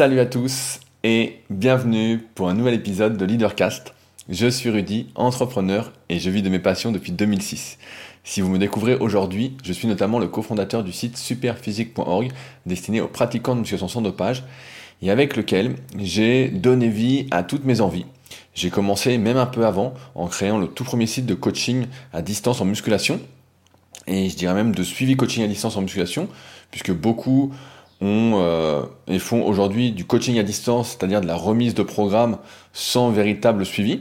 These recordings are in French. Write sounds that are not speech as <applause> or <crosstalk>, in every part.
Salut à tous et bienvenue pour un nouvel épisode de Leadercast. Je suis Rudy, entrepreneur et je vis de mes passions depuis 2006. Si vous me découvrez aujourd'hui, je suis notamment le cofondateur du site superphysique.org destiné aux pratiquants de musculation sans dopage et avec lequel j'ai donné vie à toutes mes envies. J'ai commencé même un peu avant en créant le tout premier site de coaching à distance en musculation et je dirais même de suivi coaching à distance en musculation puisque beaucoup ont euh, et font aujourd'hui du coaching à distance, c'est-à-dire de la remise de programme sans véritable suivi.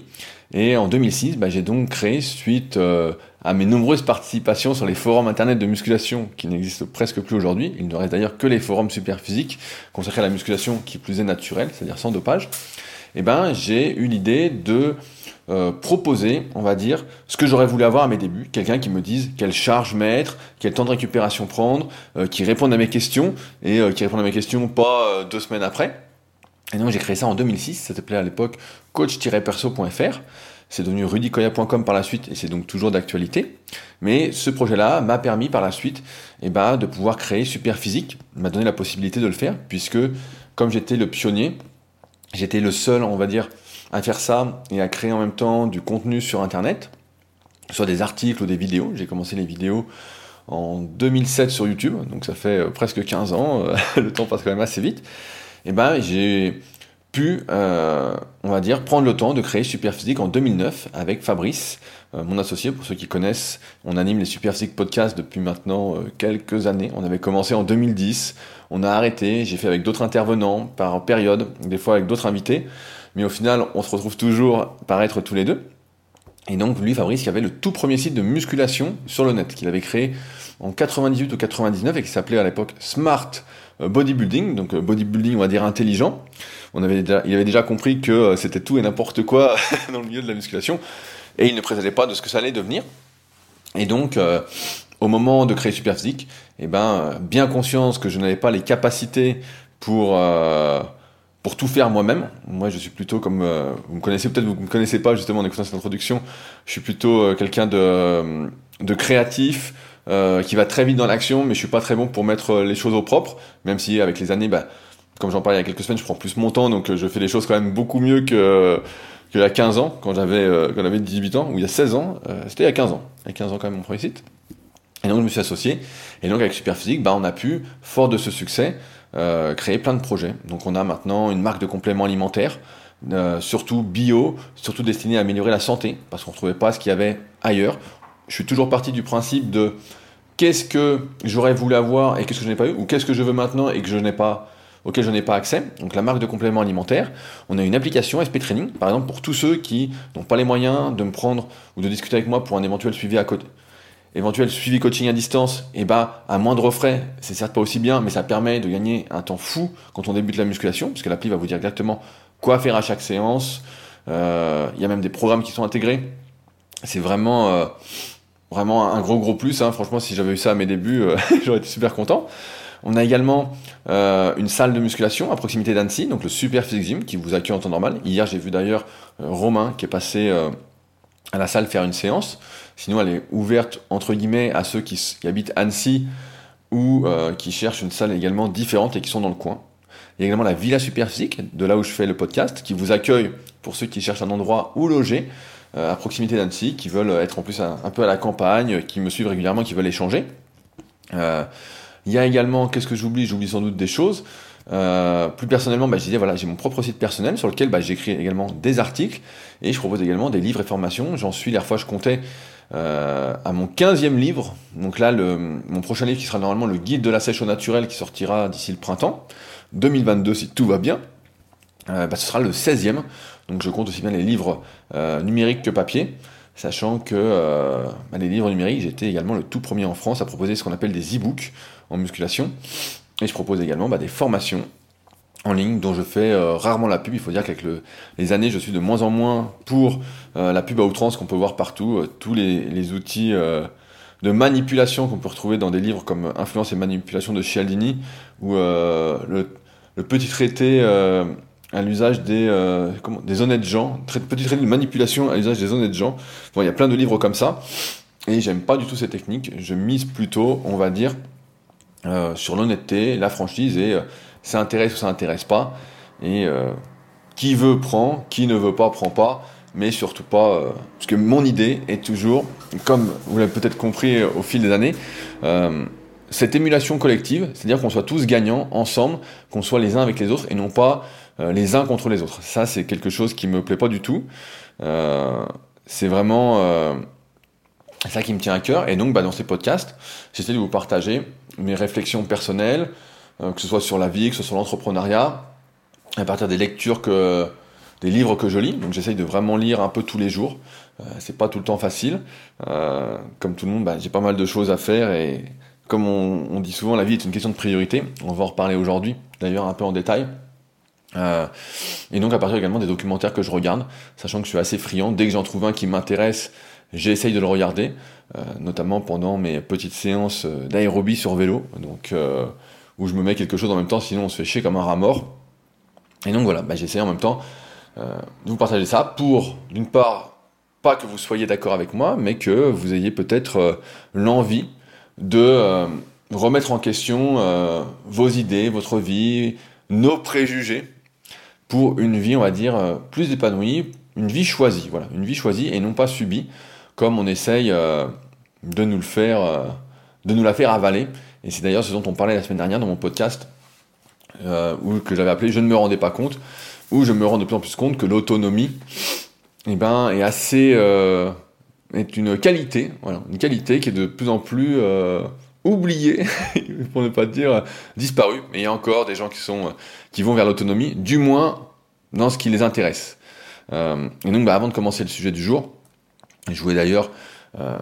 Et en 2006, bah, j'ai donc créé, suite euh, à mes nombreuses participations sur les forums internet de musculation qui n'existent presque plus aujourd'hui, il ne reste d'ailleurs que les forums super physiques consacrés à la musculation qui plus est naturelle, c'est-à-dire sans dopage, et eh ben, j'ai eu l'idée de euh, proposer, on va dire, ce que j'aurais voulu avoir à mes débuts. Quelqu'un qui me dise quelle charge mettre, quel temps de récupération prendre, euh, qui réponde à mes questions, et euh, qui réponde à mes questions pas deux semaines après. Et donc j'ai créé ça en 2006, ça s'appelait à l'époque coach-perso.fr. C'est devenu rudicoya.com par la suite et c'est donc toujours d'actualité. Mais ce projet-là m'a permis par la suite eh ben, de pouvoir créer Superphysique, m'a donné la possibilité de le faire, puisque comme j'étais le pionnier, j'étais le seul, on va dire, à faire ça et à créer en même temps du contenu sur Internet, soit des articles ou des vidéos. J'ai commencé les vidéos en 2007 sur YouTube, donc ça fait euh, presque 15 ans, euh, <laughs> le temps passe quand même assez vite. Et ben j'ai pu, euh, on va dire, prendre le temps de créer Superphysique en 2009 avec Fabrice, mon associé. Pour ceux qui connaissent, on anime les Superphysique podcasts depuis maintenant quelques années. On avait commencé en 2010, on a arrêté, j'ai fait avec d'autres intervenants par période, des fois avec d'autres invités mais au final, on se retrouve toujours par être tous les deux. Et donc, lui, Fabrice, qui avait le tout premier site de musculation sur le net, qu'il avait créé en 98 ou 99 et qui s'appelait à l'époque Smart Bodybuilding, donc euh, bodybuilding, on va dire intelligent. On avait il avait déjà compris que euh, c'était tout et n'importe quoi <laughs> dans le milieu de la musculation et il ne présagait pas de ce que ça allait devenir. Et donc, euh, au moment de créer Superphysique, eh ben, bien conscience que je n'avais pas les capacités pour pour tout faire moi-même. Moi, je suis plutôt comme euh, vous me connaissez peut-être, vous me connaissez pas justement en écoutant cette introduction. Je suis plutôt euh, quelqu'un de, euh, créatif qui va très vite dans l'action, mais je suis pas très bon pour mettre les choses au propre. Même si avec les années, bah, comme j'en parlais il y a quelques semaines, je prends plus mon temps, donc je fais les choses quand même beaucoup mieux que qu'il y a 15 ans, quand j'avais quand j'avais 18 ans, ou il y a 16 ans. C'était il y a 15 ans. Il y a 15 ans quand même mon premier site. Et donc je me suis associé. Et donc avec Superphysique, bah, on a pu, fort de ce succès, euh, créer plein de projets. Donc on a maintenant une marque de compléments alimentaires, euh, surtout bio, surtout destinée à améliorer la santé, parce qu'on ne trouvait pas ce qu'il y avait ailleurs. Je suis toujours parti du principe de qu'est-ce que j'aurais voulu avoir et qu'est-ce que je n'ai pas eu, ou qu'est-ce que je veux maintenant et que je n'ai pas auquel je n'ai pas accès. Donc la marque de compléments alimentaires, on a une application SP Training, par exemple pour tous ceux qui n'ont pas les moyens de me prendre ou de discuter avec moi pour un éventuel suivi à côté, éventuel suivi coaching à distance, et eh bah ben, à moindre frais, c'est certes pas aussi bien, mais ça permet de gagner un temps fou quand on débute la musculation, puisque l'appli va vous dire exactement quoi faire à chaque séance. Euh, il y a même des programmes qui sont intégrés. C'est vraiment euh, vraiment un gros gros plus. Hein. Franchement, si j'avais eu ça à mes débuts, euh, <laughs> j'aurais été super content. On a également une salle de musculation à proximité d'Annecy, donc le Super Physique Gym, qui vous accueille en temps normal. Hier, j'ai vu d'ailleurs Romain qui est passé à la salle faire une séance. Sinon, elle est ouverte entre guillemets à ceux qui, habitent Annecy ou euh, qui cherchent une salle également différente et qui sont dans le coin. Il y a également la Villa Superphysique, de là où je fais le podcast, qui vous accueille pour ceux qui cherchent un endroit où loger euh, à proximité d'Annecy, qui veulent être en plus un, peu à la campagne, qui me suivent régulièrement, qui veulent échanger. Euh, il y a également, qu'est-ce que j'oublie? J'oublie sans doute des choses. Euh, plus personnellement, bah, je disais, voilà, j'ai mon propre site personnel sur lequel bah, j'écris également des articles et je propose également des livres et formations. J'en suis, la fois, je comptais euh, à mon 15e livre. Donc là, mon prochain livre qui sera normalement le guide de la sèche au naturel qui sortira d'ici le printemps 2022 si tout va bien. Euh, bah, ce sera le 16e. Donc je compte aussi bien les livres numériques que papier sachant que les livres numériques, j'étais également le tout premier en France à proposer ce qu'on appelle des e-books en musculation. Et je propose également bah, des formations en ligne dont je fais euh, rarement la pub. Il faut dire qu'avec les années, je suis de moins en moins pour euh, la pub à outrance qu'on peut voir partout. Euh, tous les, outils de manipulation qu'on peut retrouver dans des livres comme Influence et manipulation de Cialdini ou le, petit traité à l'usage des, des honnêtes gens, petit traité de manipulation à l'usage des honnêtes gens. Bon, il y a plein de livres comme ça. Et j'aime pas du tout ces techniques. Je mise plutôt, on va dire, euh, sur l'honnêteté, la franchise et euh, ça intéresse ou ça intéresse pas. Et qui veut prend, qui ne veut pas prend pas mais surtout pas. parce que mon idée est toujours, comme vous l'avez peut-être compris au fil des années, cette émulation collective, c'est-à-dire qu'on soit tous gagnants ensemble, qu'on soit les uns avec les autres et non pas euh, les uns contre les autres. Ça, c'est quelque chose qui me plaît pas du tout. Euh, c'est vraiment euh, ça qui me tient à cœur. Et donc, bah, dans ces podcasts, j'essaie de vous partager mes réflexions personnelles, que ce soit sur la vie, que ce soit sur l'entrepreneuriat, à partir des lectures que des livres que je lis. Donc, j'essaye de vraiment lire un peu tous les jours. c'est pas tout le temps facile. comme tout le monde, bah, j'ai pas mal de choses à faire et comme on, dit souvent, la vie est une question de priorité. On va en reparler aujourd'hui, d'ailleurs un peu en détail. Euh, et donc à partir également des documentaires que je regarde, sachant que je suis assez friand, dès que j'en trouve un qui m'intéresse, j'essaye de le regarder, euh, notamment pendant mes petites séances euh, d'aérobie sur vélo, donc où je me mets quelque chose en même temps, sinon on se fait chier comme un rat mort. Et donc voilà, bah, j'essaie en même temps de vous partager ça pour, d'une part, pas que vous soyez d'accord avec moi, mais que vous ayez peut-être l'envie de euh, remettre en question euh, vos idées, votre vie, nos préjugés pour une vie, on va dire, euh, plus épanouie, une vie choisie, voilà, une vie choisie et non pas subie, comme on essaye de nous le faire, de nous la faire avaler. Et c'est d'ailleurs ce dont on parlait la semaine dernière dans mon podcast, où, que j'avais appelé Je ne me rendais pas compte, où je me rends de plus en plus compte que l'autonomie, eh ben, est assez une qualité, une qualité qui est de plus en plus euh, oubliée, <laughs> pour ne pas dire euh, disparue. Mais il y a encore des gens qui sont euh, qui vont vers l'autonomie, du moins dans ce qui les intéresse. Euh, et donc, bah, avant de commencer le sujet du jour, je voulais d'ailleurs euh,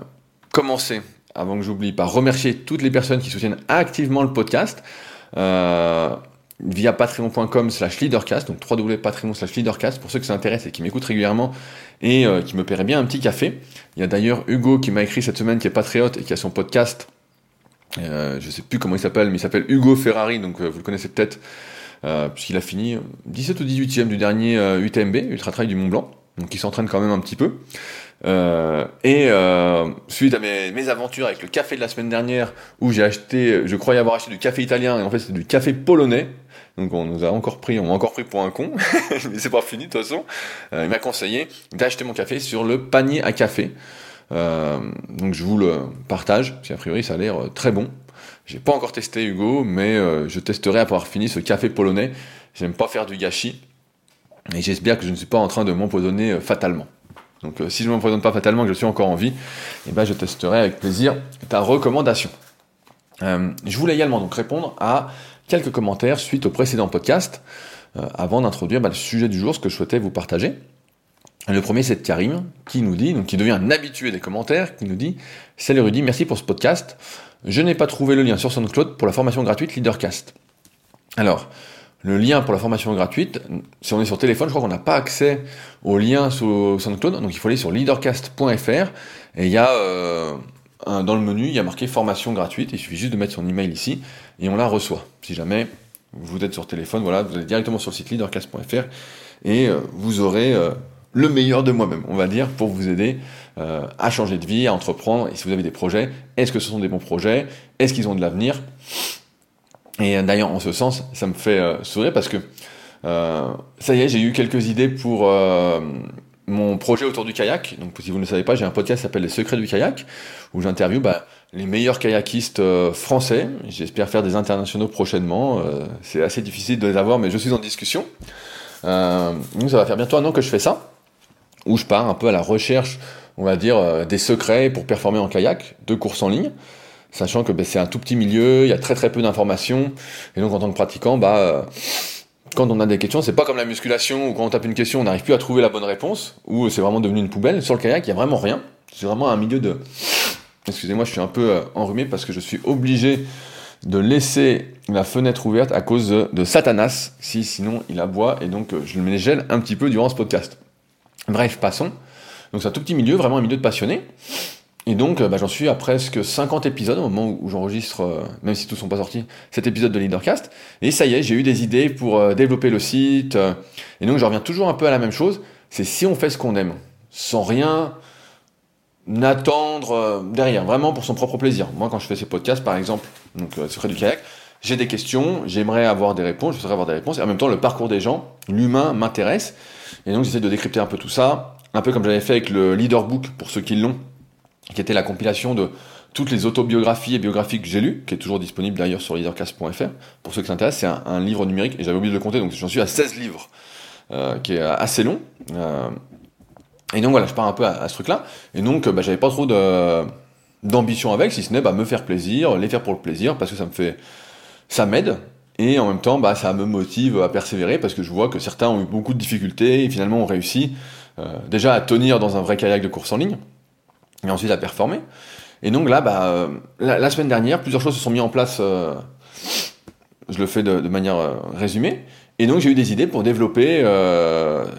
commencer, avant que j'oublie, par remercier toutes les personnes qui soutiennent activement le podcast. Euh, via patreon.com slash leadercast, donc www.patreon slash leadercast, pour ceux qui s'intéressent et qui m'écoutent régulièrement et euh, qui me paieraient bien un petit café. Il y a d'ailleurs Hugo qui m'a écrit cette semaine, qui est patriote et qui a son podcast, euh, je sais plus comment il s'appelle, mais il s'appelle Hugo Ferrari, donc vous le connaissez peut-être, puisqu'il a fini 17 ou 18e du dernier UTMB, Ultra Trail du Mont Blanc, donc il s'entraîne quand même un petit peu. Et suite à mes, aventures avec le café de la semaine dernière, où j'ai acheté, je croyais avoir acheté du café italien, et en fait c'était du café polonais, donc on nous a encore pris, on m'a encore pris pour un con, <laughs> mais c'est pas fini de toute façon. Euh, il m'a conseillé d'acheter mon café sur le panier à café. Euh, donc je vous le partage, parce qu'a priori ça a l'air euh, très bon. J'ai pas encore testé Hugo, mais je testerai après avoir fini ce café polonais. J'aime pas faire du gâchis, et j'espère que je ne suis pas en train de m'empoisonner fatalement. Donc si je ne m'empoisonne pas fatalement, que je suis encore en vie, eh ben, je testerai avec plaisir ta recommandation. je voulais également donc répondre à quelques commentaires suite au précédent podcast, euh, avant d'introduire bah, le sujet du jour, ce que je souhaitais vous partager. Le premier, c'est Karim, qui nous dit, donc qui devient un habitué des commentaires, qui nous dit Salut Rudy, merci pour ce podcast. Je n'ai pas trouvé le lien sur SoundCloud pour la formation gratuite Leadercast. Alors, le lien pour la formation gratuite, si on est sur téléphone, je crois qu'on n'a pas accès au lien sur SoundCloud, donc il faut aller sur leadercast.fr et il y a euh, dans le menu, il y a marqué formation gratuite, il suffit juste de mettre son email ici et on la reçoit. Si jamais vous êtes sur téléphone, voilà, vous allez directement sur le site leaderclass.fr et euh, vous aurez euh, le meilleur de moi-même, on va dire, pour vous aider à changer de vie, à entreprendre. Et si vous avez des projets, est-ce que ce sont des bons projets Est-ce qu'ils ont de l'avenir? Et d'ailleurs, en ce sens, ça me fait sourire parce que ça y est, j'ai eu quelques idées pour mon projet autour du kayak. Donc, si vous ne le savez pas, j'ai un podcast qui s'appelle Les Secrets du kayak, où j'interviewe bah, les meilleurs kayakistes euh, français. J'espère faire des internationaux prochainement. Euh, c'est assez difficile de les avoir, mais je suis en discussion. Euh, donc, ça va faire bientôt un an que je fais ça, où je pars un peu à la recherche, on va dire, des secrets pour performer en kayak, de courses en ligne. Sachant que bah, c'est un tout petit milieu, il y a très très peu d'informations, et donc en tant que pratiquant, bah quand on a des questions, c'est pas comme la musculation où quand on tape une question, on n'arrive plus à trouver la bonne réponse, ou c'est vraiment devenu une poubelle. Sur le kayak, il y a vraiment rien. C'est vraiment un milieu de. Excusez-moi, je suis un peu euh, enrhumé parce que je suis obligé de laisser la fenêtre ouverte à cause de, Satanas, si sinon il aboie, et donc euh, je me gèle un petit peu durant ce podcast. Bref, passons. Donc c'est un tout petit milieu, vraiment un milieu de passionnés. Et donc, euh, bah, j'en suis à presque 50 épisodes au moment où j'enregistre, euh, même si tous ne sont pas sortis, cet épisode de Leadercast. Et ça y est, j'ai eu des idées pour euh, développer le site. et donc, je reviens toujours un peu à la même chose. C'est si on fait ce qu'on aime, sans rien attendre derrière, vraiment pour son propre plaisir. Moi, quand je fais ces podcasts, par exemple, donc Secret du kayak, j'ai des questions, j'aimerais avoir des réponses, je voudrais avoir des réponses, et en même temps, le parcours des gens, l'humain m'intéresse, et donc j'essaie de décrypter un peu tout ça, un peu comme j'avais fait avec le Leader Book, pour ceux qui l'ont, qui était la compilation de toutes les autobiographies et biographies que j'ai lues, qui est toujours disponible d'ailleurs sur leadercast.fr, pour ceux qui s'intéressent, c'est un, livre numérique, et j'avais oublié de le compter, donc j'en suis à 16 livres, euh, qui est assez long, euh, et donc voilà, je pars un peu à, ce truc-là, et donc bah, j'avais pas trop d'ambition avec, si ce n'est bah, me faire plaisir, les faire pour le plaisir, parce que ça me fait, ça m'aide, et en même temps, bah, ça me motive à persévérer, parce que je vois que certains ont eu beaucoup de difficultés, et finalement ont réussi, euh, déjà à tenir dans un vrai kayak de course en ligne, et ensuite à performer. Et donc là, bah, euh, la, semaine dernière, plusieurs choses se sont mises en place, euh, je le fais de, manière résumée, et donc j'ai eu des idées pour développer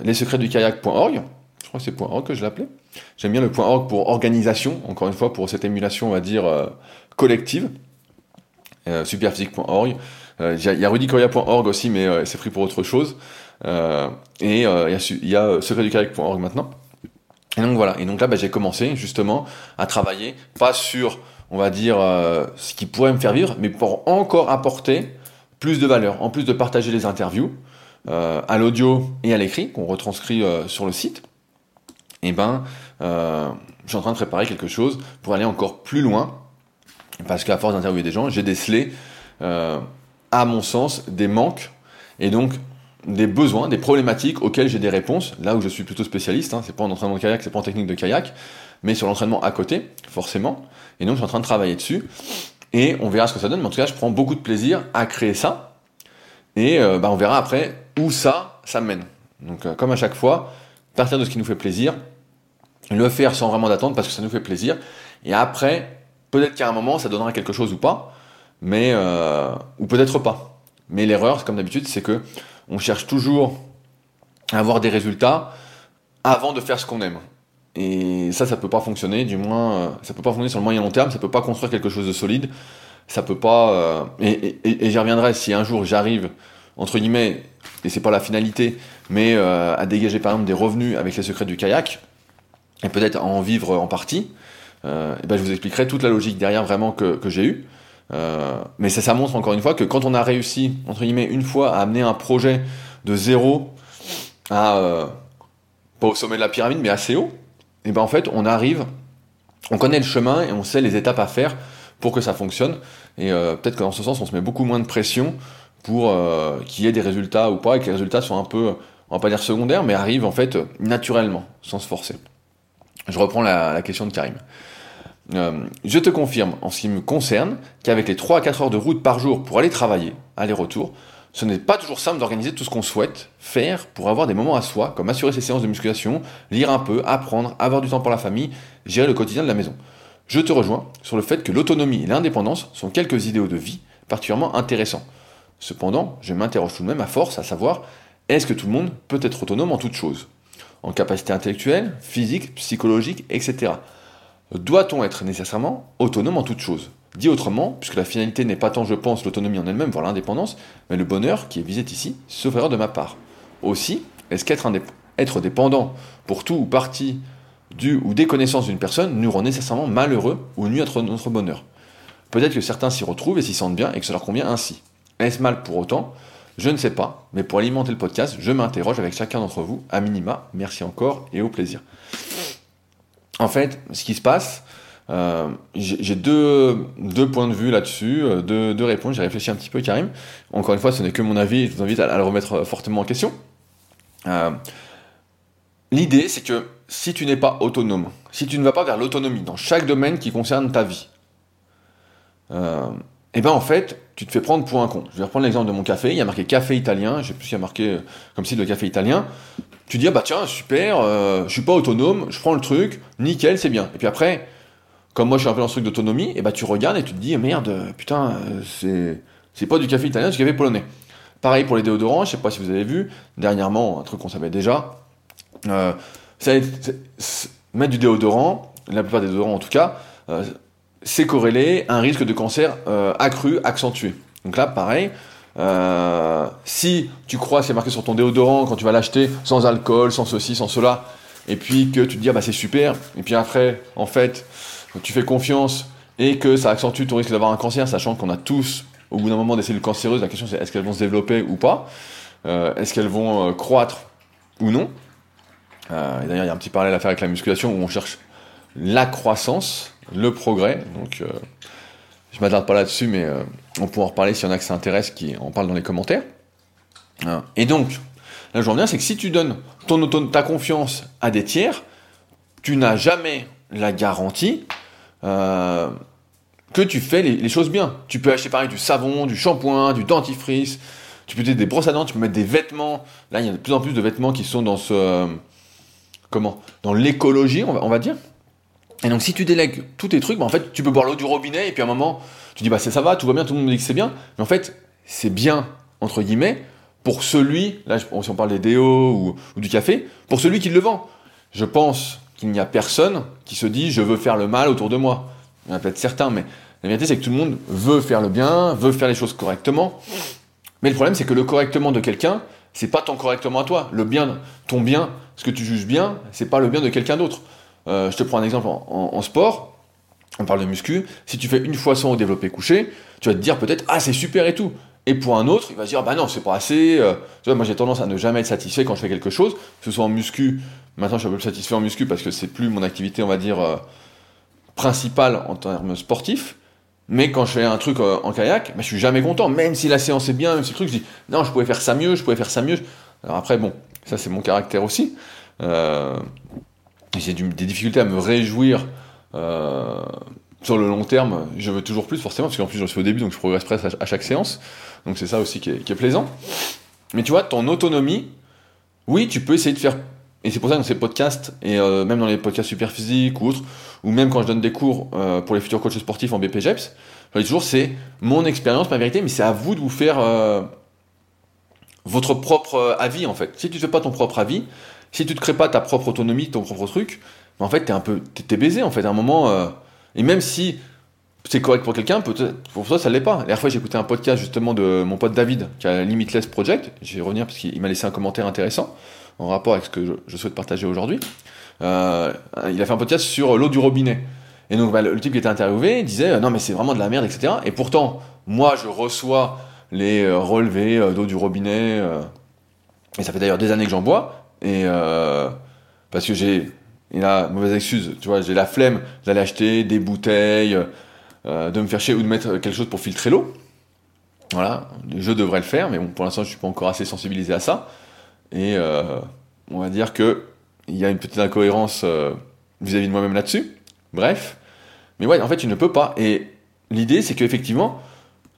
les secrets du kayak.org, je crois que c'est .org que je l'appelais. J'aime bien le .org pour organisation, encore une fois, pour cette émulation, on va dire, euh, collective. Euh, superphysique.org. Euh, il y a rudicoria.org aussi, mais c'est pris pour autre chose. et il y a, y a secretdukayak.org maintenant. Et donc voilà. Et donc là, bah, j'ai commencé justement à travailler, pas sur, on va dire, ce qui pourrait me faire vivre, mais pour encore apporter plus de valeur, en plus de partager les interviews, à l'audio et à l'écrit, qu'on retranscrit sur le site eh ben, euh, je suis en train de préparer quelque chose pour aller encore plus loin, parce qu'à force d'interviewer des gens, j'ai décelé, euh, à mon sens, des manques, et donc des besoins, des problématiques auxquelles j'ai des réponses, là où je suis plutôt spécialiste, hein, c'est pas en entraînement de kayak, c'est pas en technique de kayak, mais sur l'entraînement à côté, forcément, et donc je suis en train de travailler dessus, et on verra ce que ça donne, mais en tout cas, je prends beaucoup de plaisir à créer ça, et euh, bah, on verra après où ça, ça mène. Donc comme à chaque fois, partir de ce qui nous fait plaisir, le faire sans vraiment d'attendre parce que ça nous fait plaisir, et après, peut-être qu'à un moment, ça donnera quelque chose ou pas, mais euh, ou peut-être pas. Mais l'erreur, comme d'habitude, c'est que on cherche toujours à avoir des résultats avant de faire ce qu'on aime. Et ça, ça peut pas fonctionner, du moins, euh, ça peut pas fonctionner sur le moyen long terme, ça peut pas construire quelque chose de solide, ça peut pas. Euh, et, j'y reviendrai si un jour j'arrive, entre guillemets, et c'est pas la finalité, mais euh, à dégager par exemple des revenus avec les secrets du kayak, et peut-être à en vivre en partie, ben je vous expliquerai toute la logique derrière vraiment que, j'ai eu. Euh, mais ça, montre encore une fois que quand on a réussi, entre guillemets, une fois à amener un projet de zéro à, euh, pas au sommet de la pyramide, mais assez haut, et ben en fait, on arrive, on connaît le chemin et on sait les étapes à faire pour que ça fonctionne. Et euh, peut-être que dans ce sens, on se met beaucoup moins de pression pour euh, qu'il y ait des résultats ou pas, et que les résultats soient un peu, on va pas dire secondaires, mais arrivent en fait naturellement, sans se forcer. Je reprends la, question de Karim. Euh, je te confirme, en ce qui me concerne, qu'avec les 3 à 4 heures de route par jour pour aller travailler, aller-retour, ce n'est pas toujours simple d'organiser tout ce qu'on souhaite faire pour avoir des moments à soi, comme assurer ses séances de musculation, lire un peu, apprendre, avoir du temps pour la famille, gérer le quotidien de la maison. Je te rejoins sur le fait que l'autonomie et l'indépendance sont quelques idéaux de vie particulièrement intéressants. Cependant, je m'interroge tout de même à force à savoir est-ce que tout le monde peut être autonome en toutes choses? En capacité intellectuelle, physique, psychologique, etc. Doit-on être nécessairement autonome en toutes choses Dit autrement, puisque la finalité n'est pas tant, je pense, l'autonomie en elle-même, voire l'indépendance, mais le bonheur qui est visé ici, sauf erreur de ma part. Aussi, est-ce qu'être être dépendant pour tout ou partie du ou des connaissances d'une personne nous rend nécessairement malheureux ou nuit à notre bonheur? Peut-être que certains s'y retrouvent et s'y sentent bien et que cela leur convient ainsi. Est-ce mal pour autant? Je ne sais pas, mais pour alimenter le podcast, je m'interroge avec chacun d'entre vous, à minima. Merci encore et au plaisir. En fait, ce qui se passe, euh, j'ai deux, points de vue là-dessus, euh, deux, réponses. J'ai réfléchi un petit peu, Karim. Encore une fois, ce n'est que mon avis, je vous invite à, le remettre euh, fortement en question. L'idée, c'est que si tu n'es pas autonome, si tu ne vas pas vers l'autonomie dans chaque domaine qui concerne ta vie, et eh ben en fait, tu te fais prendre pour un con. Je vais reprendre l'exemple de mon café, il y a marqué café italien, je sais plus s'il y a marqué euh, comme si le café italien. Tu dis, ah bah tiens, super, euh, je suis pas autonome, je prends le truc, nickel, c'est bien. Et puis après, comme moi je suis un peu dans ce truc d'autonomie, et eh bah tu regardes et tu te dis, merde, putain, euh, c'est, c'est pas du café italien, c'est du café polonais. Pareil pour les déodorants, je sais pas si vous avez vu, dernièrement, un truc qu'on savait déjà, euh, ça, mettre du déodorant, la plupart des déodorants en tout cas, c'est corrélé à un risque de cancer euh, accru, accentué. Donc là, pareil, euh, si tu crois, c'est marqué sur ton déodorant quand tu vas l'acheter, sans alcool, sans ceci, sans cela, et puis que tu te dis, ah bah c'est super, et puis après, en fait, tu fais confiance et que ça accentue ton risque d'avoir un cancer, sachant qu'on a tous au bout d'un moment des cellules cancéreuses, la question c'est est-ce qu'elles vont se développer ou pas? Est-ce qu'elles vont croître ou non? D'ailleurs, il y a un petit parallèle à faire avec la musculation où on cherche la croissance, le progrès. Donc, je m'attarde pas là-dessus, mais on pourra en reparler s'il y en a que ça intéresse, qui en parlent dans les commentaires. Hein. Et donc, là, je reviens, c'est que si tu donnes ton ta confiance à des tiers, tu n'as jamais la garantie euh, que tu fais les, choses bien. Tu peux acheter du savon, du shampoing, du dentifrice, tu peux mettre des brosses à dents, tu peux mettre des vêtements. Là, il y a de plus en plus de vêtements qui sont dans ce. Euh, comment? Dans l'écologie, on va, dire. Et donc, si tu délègues tous tes trucs, bah, en fait, tu peux boire l'eau du robinet et puis à un moment, tu dis, bah, ça va, tout va bien, tout le monde me dit que c'est bien. Mais en fait, c'est bien, entre guillemets, pour celui, là, si on parle des déos ou, du café, pour celui qui le vend. Je pense qu'il n'y a personne qui se dit je veux faire le mal autour de moi. Il y en a peut-être certains, mais la vérité c'est que tout le monde veut faire le bien, veut faire les choses correctement. Mais le problème c'est que le correctement de quelqu'un, c'est pas ton correctement à toi. Le bien, ton bien, ce que tu juges bien, c'est pas le bien de quelqu'un d'autre. Euh, je te prends un exemple en, sport. On parle de muscu. Si tu fais une fois son au développé couché, tu vas te dire peut-être ah c'est super et tout. Et pour un autre, il va se dire bah non c'est pas assez. Euh, tu vois, moi j'ai tendance à ne jamais être satisfait quand je fais quelque chose, que ce soit en muscu Maintenant, je suis un peu satisfait en muscu parce que c'est plus mon activité, on va dire, euh, principale en termes sportifs. Mais quand je fais un truc en kayak, bah, je suis jamais content. Même si la séance est bien, même si le truc, je dis non, je pouvais faire ça mieux, je pouvais faire ça mieux. Alors après, bon, ça c'est mon caractère aussi. Euh, j'ai des difficultés à me réjouir sur le long terme. Je veux toujours plus, forcément, parce qu'en plus, je suis au début, donc je progresse presque à chaque séance. Donc c'est ça aussi qui est, plaisant. Mais tu vois, ton autonomie, oui, tu peux essayer de faire et c'est pour ça que dans ces podcasts, et euh, même dans les podcasts super physiques ou autres, ou même quand je donne des cours euh, pour les futurs coachs sportifs en BPGEPS, je dis toujours c'est mon expérience, ma vérité, mais c'est à vous de vous faire euh, votre propre avis en fait. Si tu ne fais pas ton propre avis, si tu ne te crées pas ta propre autonomie, ton propre truc, en fait t'es un peu t'es baisé en fait à un moment. et même si c'est correct pour quelqu'un, pour toi ça l'est pas. La dernière fois j'ai écouté un podcast justement de mon pote David qui a Limitless Project. Je vais revenir parce qu'il m'a laissé un commentaire intéressant en rapport avec ce que je, souhaite partager aujourd'hui. Euh, il a fait un podcast sur l'eau du robinet. Et donc bah, le, type qui était interviewé disait euh, non mais c'est vraiment de la merde, etc. Et pourtant, moi je reçois les euh, relevés d'eau du robinet, et ça fait d'ailleurs des années que j'en bois, et parce que j'ai, il a mauvaise excuse, tu vois, j'ai la flemme d'aller acheter des bouteilles, de me faire chier ou de mettre quelque chose pour filtrer l'eau. Voilà, je devrais le faire, mais bon, pour l'instant je suis pas encore assez sensibilisé à ça. Et euh, on va dire qu'il y a une petite incohérence euh, vis-à-vis de moi-même là-dessus. Bref. Mais ouais, en fait, tu ne peux pas. Et l'idée, c'est qu'effectivement,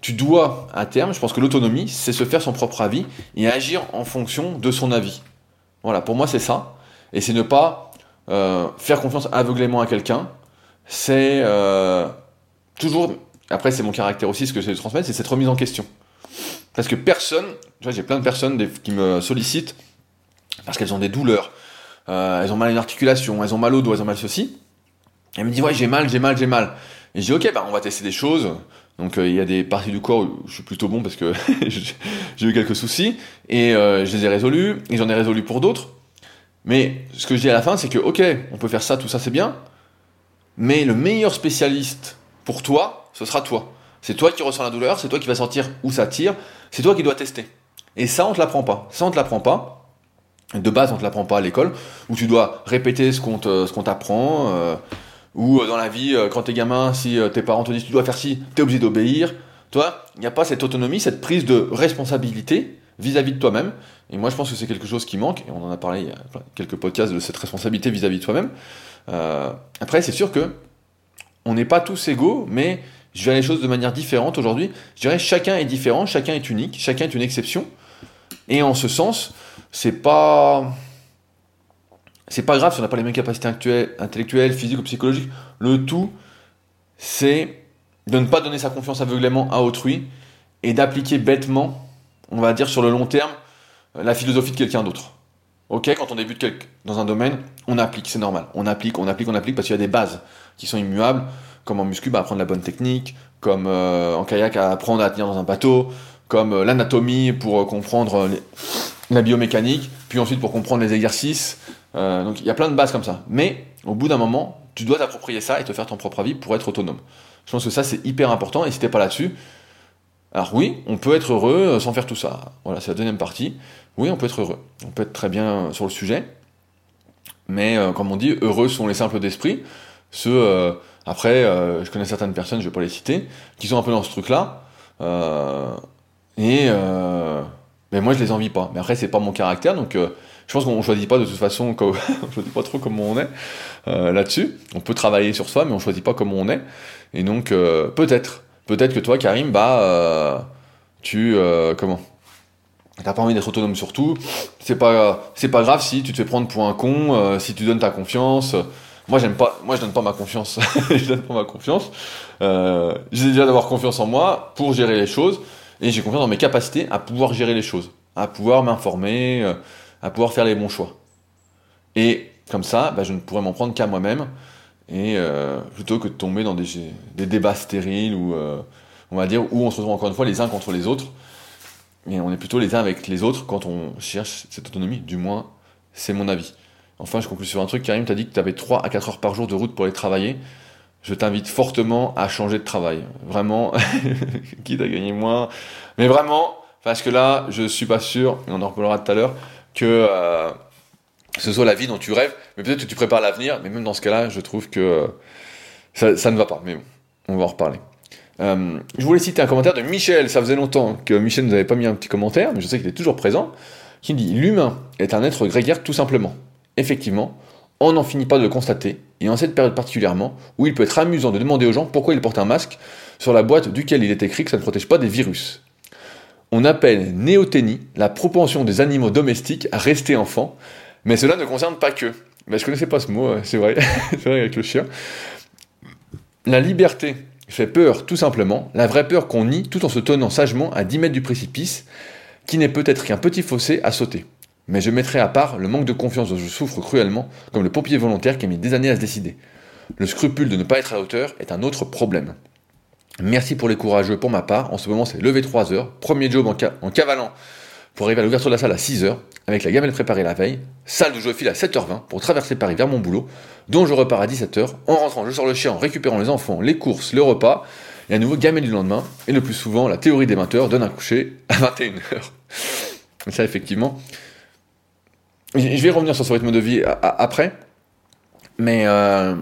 tu dois, à terme, je pense que l'autonomie, c'est se faire son propre avis et agir en fonction de son avis. Voilà, pour moi, c'est ça. Et c'est ne pas euh, faire confiance aveuglément à quelqu'un. C'est toujours, après, c'est mon caractère aussi, ce que je transmettre, c'est cette remise en question. Parce que personne, j'ai plein de personnes qui me sollicitent parce qu'elles ont des douleurs, euh, elles ont mal à une articulation, elles ont mal au dos, elles ont mal ceci. elles me disent ouais j'ai mal, j'ai mal, j'ai mal. Et je dis ok bah on va tester des choses. Donc euh, il y a des parties du corps où je suis plutôt bon parce que <laughs> j'ai eu quelques soucis et euh, je les ai résolus et j'en ai résolu pour d'autres. Mais ce que je dis à la fin c'est que ok on peut faire ça, tout ça c'est bien, mais le meilleur spécialiste pour toi ce sera toi. C'est toi qui ressens la douleur, c'est toi qui vas sentir où ça tire, c'est toi qui dois tester. Et ça, on te l'apprend pas. Ça, on te l'apprend pas. De base, on te l'apprend pas à l'école, où tu dois répéter ce qu'on t'apprend, euh, ou euh, dans la vie, euh, quand t'es gamin, si tes parents te disent tu dois faire ci, t'es obligé d'obéir. Toi, il n'y a pas cette autonomie, cette prise de responsabilité vis-à-vis de toi-même. Et moi, je pense que c'est quelque chose qui manque, et on en a parlé il y a quelques podcasts de cette responsabilité vis-à-vis de toi-même. après, c'est sûr que on n'est pas tous égaux, mais je verrai les choses de manière différente aujourd'hui. Je dirais chacun est différent, chacun est unique, chacun est une exception. Et en ce sens, c'est pas c'est pas grave si on n'a pas les mêmes capacités intellectuelles, physiques ou psychologiques. Le tout, c'est de ne pas donner sa confiance aveuglément à autrui et d'appliquer bêtement, on va dire sur le long terme, la philosophie de quelqu'un d'autre. Ok, quand on débute dans un domaine, on applique, c'est normal. On applique, on applique, on applique parce qu'il y a des bases qui sont immuables comme en muscu, bah, apprendre la bonne technique, comme euh, en kayak, apprendre à tenir dans un bateau, comme euh, l'anatomie pour euh, comprendre la biomécanique, puis ensuite pour comprendre les exercices. donc il y a plein de bases comme ça. Mais au bout d'un moment, tu dois t'approprier ça et te faire ton propre avis pour être autonome. Je pense que ça c'est hyper important et si t'es pas là-dessus, Alors oui, on peut être heureux sans faire tout ça. Voilà, c'est la deuxième partie. Oui, on peut être heureux. On peut être très bien sur le sujet. Mais comme on dit, heureux sont les simples d'esprit. Ceux, après, je connais certaines personnes, je vais pas les citer, qui sont un peu dans ce truc-là. et mais moi, je les envie pas. Mais après, c'est pas mon caractère, donc je pense qu'on choisit pas de toute façon, <laughs> on choisit pas trop comment on est euh, là-dessus. On peut travailler sur soi, mais on choisit pas comment on est. Et donc euh, peut-être, peut-être que toi, Karim, bah euh, tu comment? T'as pas envie d'être autonome sur tout. C'est pas, c'est pas grave si tu te fais prendre pour un con, si tu donnes ta confiance. Moi, j'aime pas, moi, je donne pas ma confiance. <laughs> je donne pas ma confiance. j'ai déjà d'avoir confiance en moi pour gérer les choses, et j'ai confiance dans mes capacités à pouvoir gérer les choses, à pouvoir m'informer, à pouvoir faire les bons choix. Et comme ça, bah, je ne pourrais m'en prendre qu'à moi-même, et euh, plutôt que de tomber dans des, débats stériles où, euh, on va dire, où on se retrouve encore une fois les uns contre les autres, et on est plutôt les uns avec les autres quand on cherche cette autonomie, du moins, c'est mon avis. Enfin, je conclue sur un truc, Karim, tu as dit que tu avais 3 à 4 heures par jour de route pour aller travailler. Je t'invite fortement à changer de travail. Vraiment, <laughs> quitte à gagner moins. Mais vraiment, parce que là, je suis pas sûr, et on en reparlera tout à l'heure, que euh, ce soit la vie dont tu rêves, mais peut-être que tu prépares l'avenir, mais même dans ce cas-là, je trouve que ça, ne va pas. Mais bon, on va en reparler. Euh, je voulais citer un commentaire de Michel, ça faisait longtemps que Michel ne nous avait pas mis un petit commentaire, mais je sais qu'il est toujours présent, qui dit L'humain est un être grégaire tout simplement. Effectivement, on n'en finit pas de le constater, et en cette période particulièrement, où il peut être amusant de demander aux gens pourquoi ils portent un masque sur la boîte duquel il est écrit que ça ne protège pas des virus on appelle néothénie la propension des animaux domestiques à rester enfants, mais cela ne concerne pas que. Mais je connaissais pas ce mot, c'est vrai, <laughs> c'est vrai avec le chien. La liberté fait peur tout simplement, la vraie peur qu'on nie tout en se tenant sagement à 10 mètres du précipice, qui n'est peut-être qu'un petit fossé à sauter. Mais je mettrai à part le manque de confiance dont je souffre cruellement, comme le pompier volontaire qui a mis des années à se décider. Le scrupule de ne pas être à hauteur est un autre problème. Merci pour les courageux pour ma part. En ce moment, c'est lever 3 heures. Premier job en, cavalant pour arriver à l'ouverture de la salle à 6 heures, avec la gamelle préparée la veille. Salle où je file à 7h20 pour traverser Paris vers mon boulot, dont je repars à 17h. En rentrant, je sors le chien en récupérant les enfants, les courses, le repas, et à nouveau gamelle du lendemain. Et le plus souvent, la théorie des 20 heures donne un coucher à 21h. <laughs> Ça, effectivement. Je vais revenir sur ce rythme de vie après. Mais. Euh,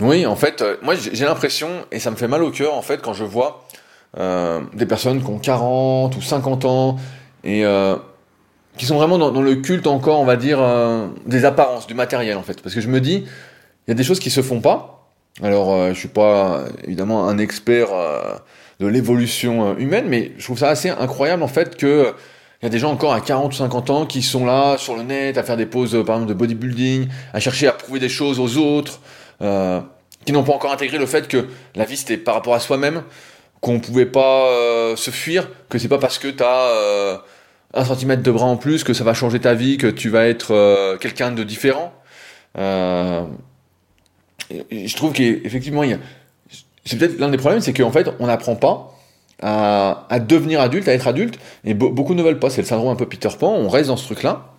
oui, en fait, euh, moi j'ai l'impression, et ça me fait mal au cœur, en fait, quand je vois euh, des personnes qui ont 40 ou 50 ans, et euh, qui sont vraiment dans, le culte encore, on va dire, des apparences, du matériel, en fait. Parce que je me dis, il y a des choses qui se font pas. Alors, je suis pas, évidemment, un expert de l'évolution humaine, mais je trouve ça assez incroyable, en fait, que... Il y a des gens encore à 40 ou 50 ans qui sont là sur le net à faire des poses par exemple de bodybuilding, à chercher à prouver des choses aux autres, euh, qui n'ont pas encore intégré le fait que la vie c'était par rapport à soi-même, qu'on pouvait pas euh, se fuir, que c'est pas parce que t'as euh, un centimètre de bras en plus que ça va changer ta vie, que tu vas être quelqu'un de différent. je trouve qu'effectivement, c'est peut-être l'un des problèmes, c'est qu'en fait, on n'apprend pas à, devenir adulte, à être adulte, et beaucoup ne veulent pas. C'est le syndrome un peu Peter Pan, on reste dans ce truc-là.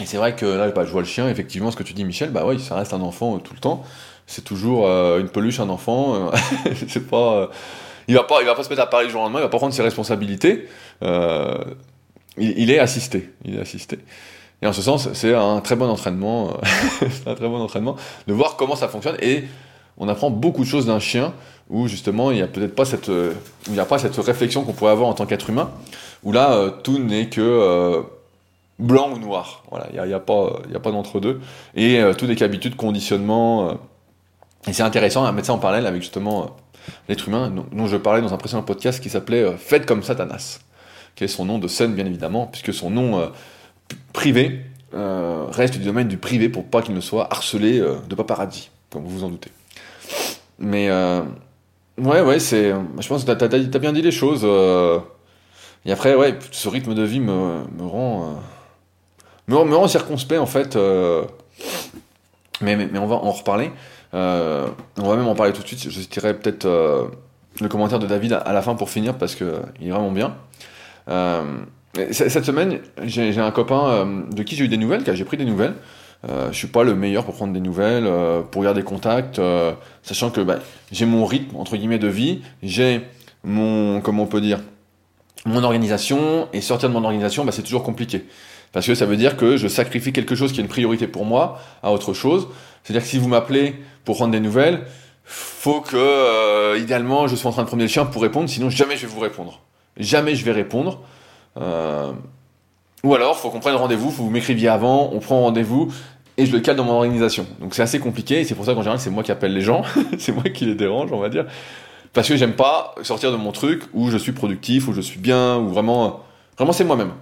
Et c'est vrai que là, bah, je vois le chien, effectivement, ce que tu dis, Michel, bah oui, ça reste un enfant euh, tout le temps. C'est toujours euh, une peluche, un enfant. Euh, <laughs> c'est pas, il va pas, il va pas se mettre à parler le jour au lendemain, il va pas prendre ses responsabilités. Il, est assisté, il est assisté. Et en ce sens, c'est un très bon entraînement, <laughs> c'est un très bon entraînement de voir comment ça fonctionne. Et on apprend beaucoup de choses d'un chien où justement il n'y a peut-être pas cette, il y a pas cette réflexion qu'on pourrait avoir en tant qu'être humain, où là tout n'est que blanc ou noir. Voilà, il n'y a, a, pas, a pas d'entre-deux. Et euh, tout n'est qu'habitude, conditionnement. Euh. et c'est intéressant à mettre ça en parallèle avec justement euh, l'être humain, dont, je parlais dans un précédent podcast qui s'appelait Faites comme Satanas, qui est son nom de scène, bien évidemment, puisque son nom privé reste du domaine du privé pour pas qu'il ne soit harcelé de paparazzi, comme vous vous en doutez. Mais ouais, ouais, c'est. Je pense que tu as, bien dit les choses. et après, ouais, ce rythme de vie me, me rend me, rend circonspect en fait. Euh, mais, mais, on va en reparler. Euh, on va même en parler tout de suite. Je citerai peut-être euh, le commentaire de David à, la fin pour finir parce qu'il est vraiment bien. cette semaine, j'ai un copain de qui j'ai eu des nouvelles, car j'ai pris des nouvelles. Je suis pas le meilleur pour prendre des nouvelles, pour garder contact, sachant que bah, j'ai mon rythme entre guillemets de vie, j'ai mon, comment on peut dire, mon organisation, et sortir de mon organisation, bah, c'est toujours compliqué. Parce que ça veut dire que je sacrifie quelque chose qui est une priorité pour moi à autre chose. C'est-à-dire que si vous m'appelez pour prendre des nouvelles, faut que, euh, idéalement, je sois en train de promener le chien pour répondre, sinon jamais je vais vous répondre. Jamais je vais répondre. Ou alors, faut qu'on prenne rendez-vous, faut que vous m'écriviez avant, on prend rendez-vous, et je le cale dans mon organisation. Donc c'est assez compliqué, et c'est pour ça qu'en général, c'est moi qui appelle les gens, <laughs> c'est moi qui les dérange, on va dire. Parce que j'aime pas sortir de mon truc où je suis productif, où je suis bien, où vraiment, vraiment c'est moi-même.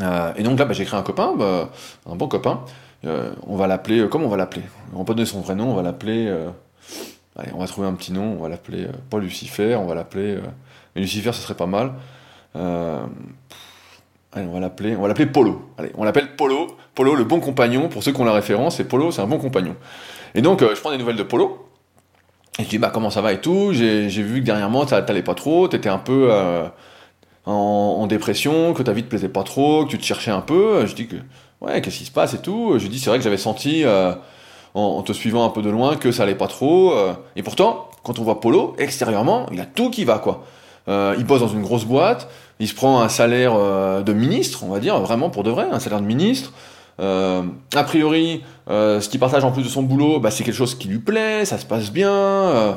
Euh, et donc là, bah, j'ai créé un copain, bah, un bon copain. Euh, on va l'appeler, euh, comment on va l'appeler? On va pas donner son vrai nom, on va l'appeler. allez, on va trouver un petit nom, on va l'appeler pas Lucifer, on va l'appeler. mais Lucifer, ce serait pas mal. On va l'appeler, on Polo. Allez, on l'appelle Polo. Polo, le bon compagnon. Pour ceux qui ont la référence, et Polo, c'est un bon compagnon. Et donc, je prends des nouvelles de Polo. Et je dis, bah, comment ça va et tout? J'ai vu que dernièrement, t'allais pas trop, t'étais un peu en, dépression, que ta vie te plaisait pas trop, que tu te cherchais un peu. Je dis que, ouais, qu'est-ce qui se passe et tout? Je dis, c'est vrai que j'avais senti, euh, en, te suivant un peu de loin, que ça allait pas trop. Euh. et pourtant, quand on voit Polo, extérieurement, il a tout qui va, quoi. Euh, il bosse dans une grosse boîte, il se prend un salaire de ministre, on va dire, vraiment pour de vrai, un salaire de ministre. a priori, ce qu'il partage en plus de son boulot, bah, c'est quelque chose qui lui plaît, ça se passe bien, on a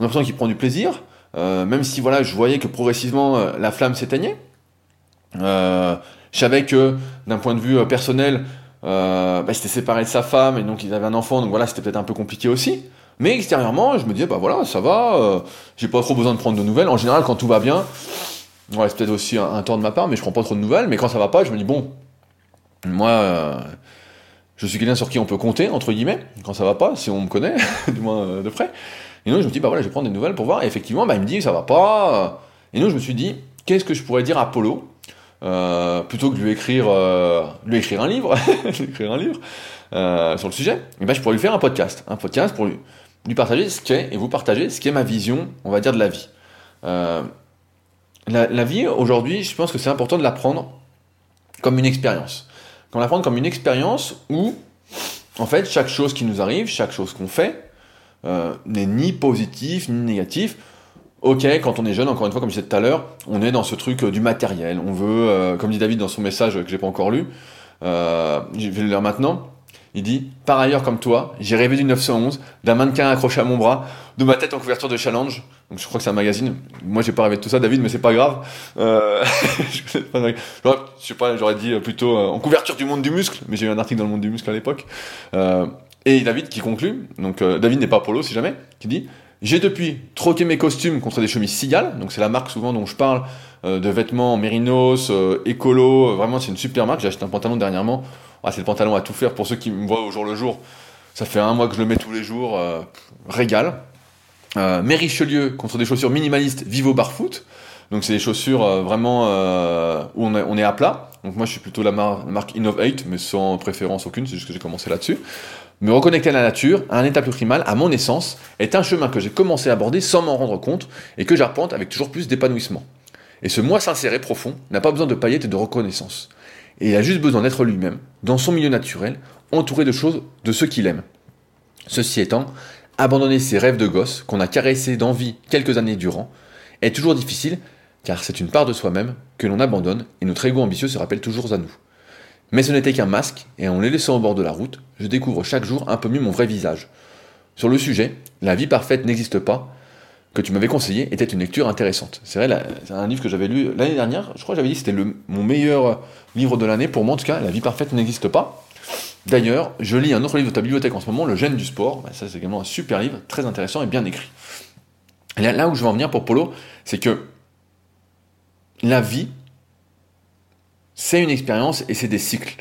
l'impression qu'il prend du plaisir. Euh, même si voilà, je voyais que progressivement euh, la flamme s'éteignait. Euh, je savais que d'un point de vue personnel, bah, il s'était séparé de sa femme et donc il avait un enfant, donc voilà, c'était peut-être un peu compliqué aussi. Mais extérieurement, je me disais, bah voilà, ça va, j'ai pas trop besoin de prendre de nouvelles. En général, quand tout va bien, ouais, c'est peut-être aussi un, tort de ma part, mais je prends pas trop de nouvelles. Mais quand ça va pas, je me dis, bon, moi, je suis quelqu'un sur qui on peut compter, entre guillemets, quand ça va pas, si on me connaît, <laughs> du moins de près. Et donc je me dis, bah voilà, je vais prendre des nouvelles pour voir. Et effectivement, bah, il me dit, ça va pas. Et donc je me suis dit, qu'est-ce que je pourrais dire à Polo euh, plutôt que de lui écrire, euh, lui écrire un livre, <laughs> lui écrire un livre euh, sur le sujet, et ben je pourrais lui faire un podcast, un podcast pour lui, lui partager ce qu'est et vous partager ce qu'est ma vision, on va dire de la vie. La, vie aujourd'hui, je pense que c'est important de la prendre comme une expérience, comme la prendre comme une expérience où en fait chaque chose qui nous arrive, chaque chose qu'on fait, euh, n'est ni positif ni négatif. Ok, quand on est jeune, encore une fois, comme je disais tout à l'heure, on est dans ce truc euh, du matériel. On veut, euh, comme dit David dans son message que j'ai pas encore lu, je vais le lire maintenant. Il dit Par ailleurs, comme toi, j'ai rêvé du 911, d'un mannequin accroché à mon bras, de ma tête en couverture de challenge. Donc je crois que c'est un magazine. Moi, j'ai pas rêvé de tout ça, David, mais c'est pas grave. <laughs> je sais pas, j'aurais dit plutôt en couverture du monde du muscle, mais j'ai eu un article dans le monde du muscle à l'époque. Et David qui conclut, donc euh, David n'est pas Polo si jamais, qui dit J'ai depuis troqué mes costumes contre des chemises Cigale, donc c'est la marque souvent dont je parle, euh, de vêtements Mérinos, euh, écolo, vraiment c'est une super marque. J'ai acheté un pantalon dernièrement, ah, c'est le pantalon à tout faire pour ceux qui me voient au jour le jour. Ça fait un mois que je le mets tous les jours, régal. Mes Richelieu contre des chaussures minimalistes Vivo Barfoot. Donc c'est des chaussures vraiment où on est, à plat. Donc moi je suis plutôt la, marque Innovate, mais sans préférence aucune, c'est juste que j'ai commencé là-dessus. Me reconnecter à la nature, à un état plus primal, à mon essence, est un chemin que j'ai commencé à aborder sans m'en rendre compte et que j'arpente avec toujours plus d'épanouissement. Et ce moi sincère et profond n'a pas besoin de paillettes et de reconnaissance. Et il a juste besoin d'être lui-même, dans son milieu naturel, entouré de choses de ceux qu'il aime. Ceci étant, abandonner ses rêves de gosse, qu'on a caressés d'envie quelques années durant, est toujours difficile, car c'est une part de soi-même que l'on abandonne et notre ego ambitieux se rappelle toujours à nous. Mais ce n'était qu'un masque, et en les laissant au bord de la route, je découvre chaque jour un peu mieux mon vrai visage. Sur le sujet, La vie parfaite n'existe pas, que tu m'avais conseillé, était une lecture intéressante. C'est vrai, c'est un livre que j'avais lu l'année dernière, je crois que j'avais dit que c'était mon meilleur livre de l'année, pour moi en tout cas, La vie parfaite n'existe pas. D'ailleurs, je lis un autre livre de ta bibliothèque en ce moment, Le gène du sport, bah, ça c'est également un super livre, très intéressant et bien écrit. Là où je veux en venir pour Polo, c'est que la vie, c'est une expérience et c'est des cycles.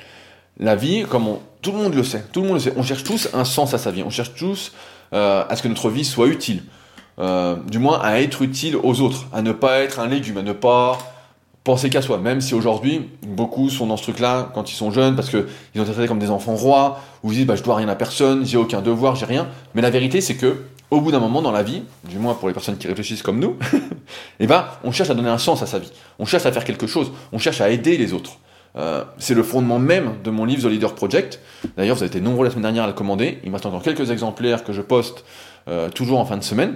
La vie, comme tout le monde le sait, tout le monde le sait, on cherche tous un sens à sa vie, on cherche tous euh, à ce que notre vie soit utile, euh, du moins à être utile aux autres, à ne pas être un légume, à ne pas penser qu'à soi, même si aujourd'hui, beaucoup sont dans ce truc-là quand ils sont jeunes, parce qu'ils ont été traités comme des enfants rois, où ils disent bah, je dois rien à personne, j'ai aucun devoir, j'ai rien. Mais la vérité, c'est que au bout d'un moment dans la vie, du moins pour les personnes qui réfléchissent comme nous, <laughs> eh ben, on cherche à donner un sens à sa vie. On cherche à faire quelque chose. On cherche à aider les autres. Euh, c'est le fondement même de mon livre The Leader Project. D'ailleurs, vous avez été nombreux la semaine dernière à le commander. Il me reste encore quelques exemplaires que je poste euh, toujours en fin de semaine.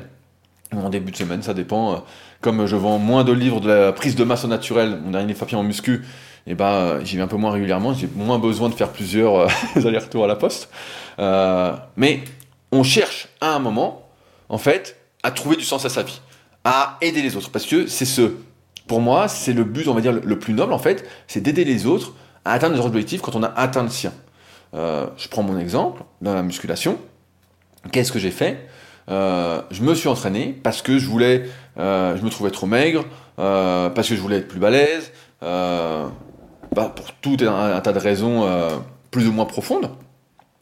ou en début de semaine, ça dépend. Comme je vends moins de livres de la prise de masse naturelle, mon dernier papier en muscu, et eh ben, j'y vais un peu moins régulièrement, j'ai moins besoin de faire plusieurs <laughs> allers-retours à la poste. mais on cherche à un moment, en fait, à trouver du sens à sa vie, à aider les autres. Parce que c'est ce, pour moi, c'est le but, on va dire, le plus noble, en fait, c'est d'aider les autres à atteindre leurs objectifs quand on a atteint le sien. Euh, je prends mon exemple, dans la musculation, qu'est-ce que j'ai fait? Euh, Je me suis entraîné parce que je voulais, euh, je me trouvais trop maigre, parce que je voulais être plus balèze, bah, pour tout un, tas de raisons plus ou moins profondes.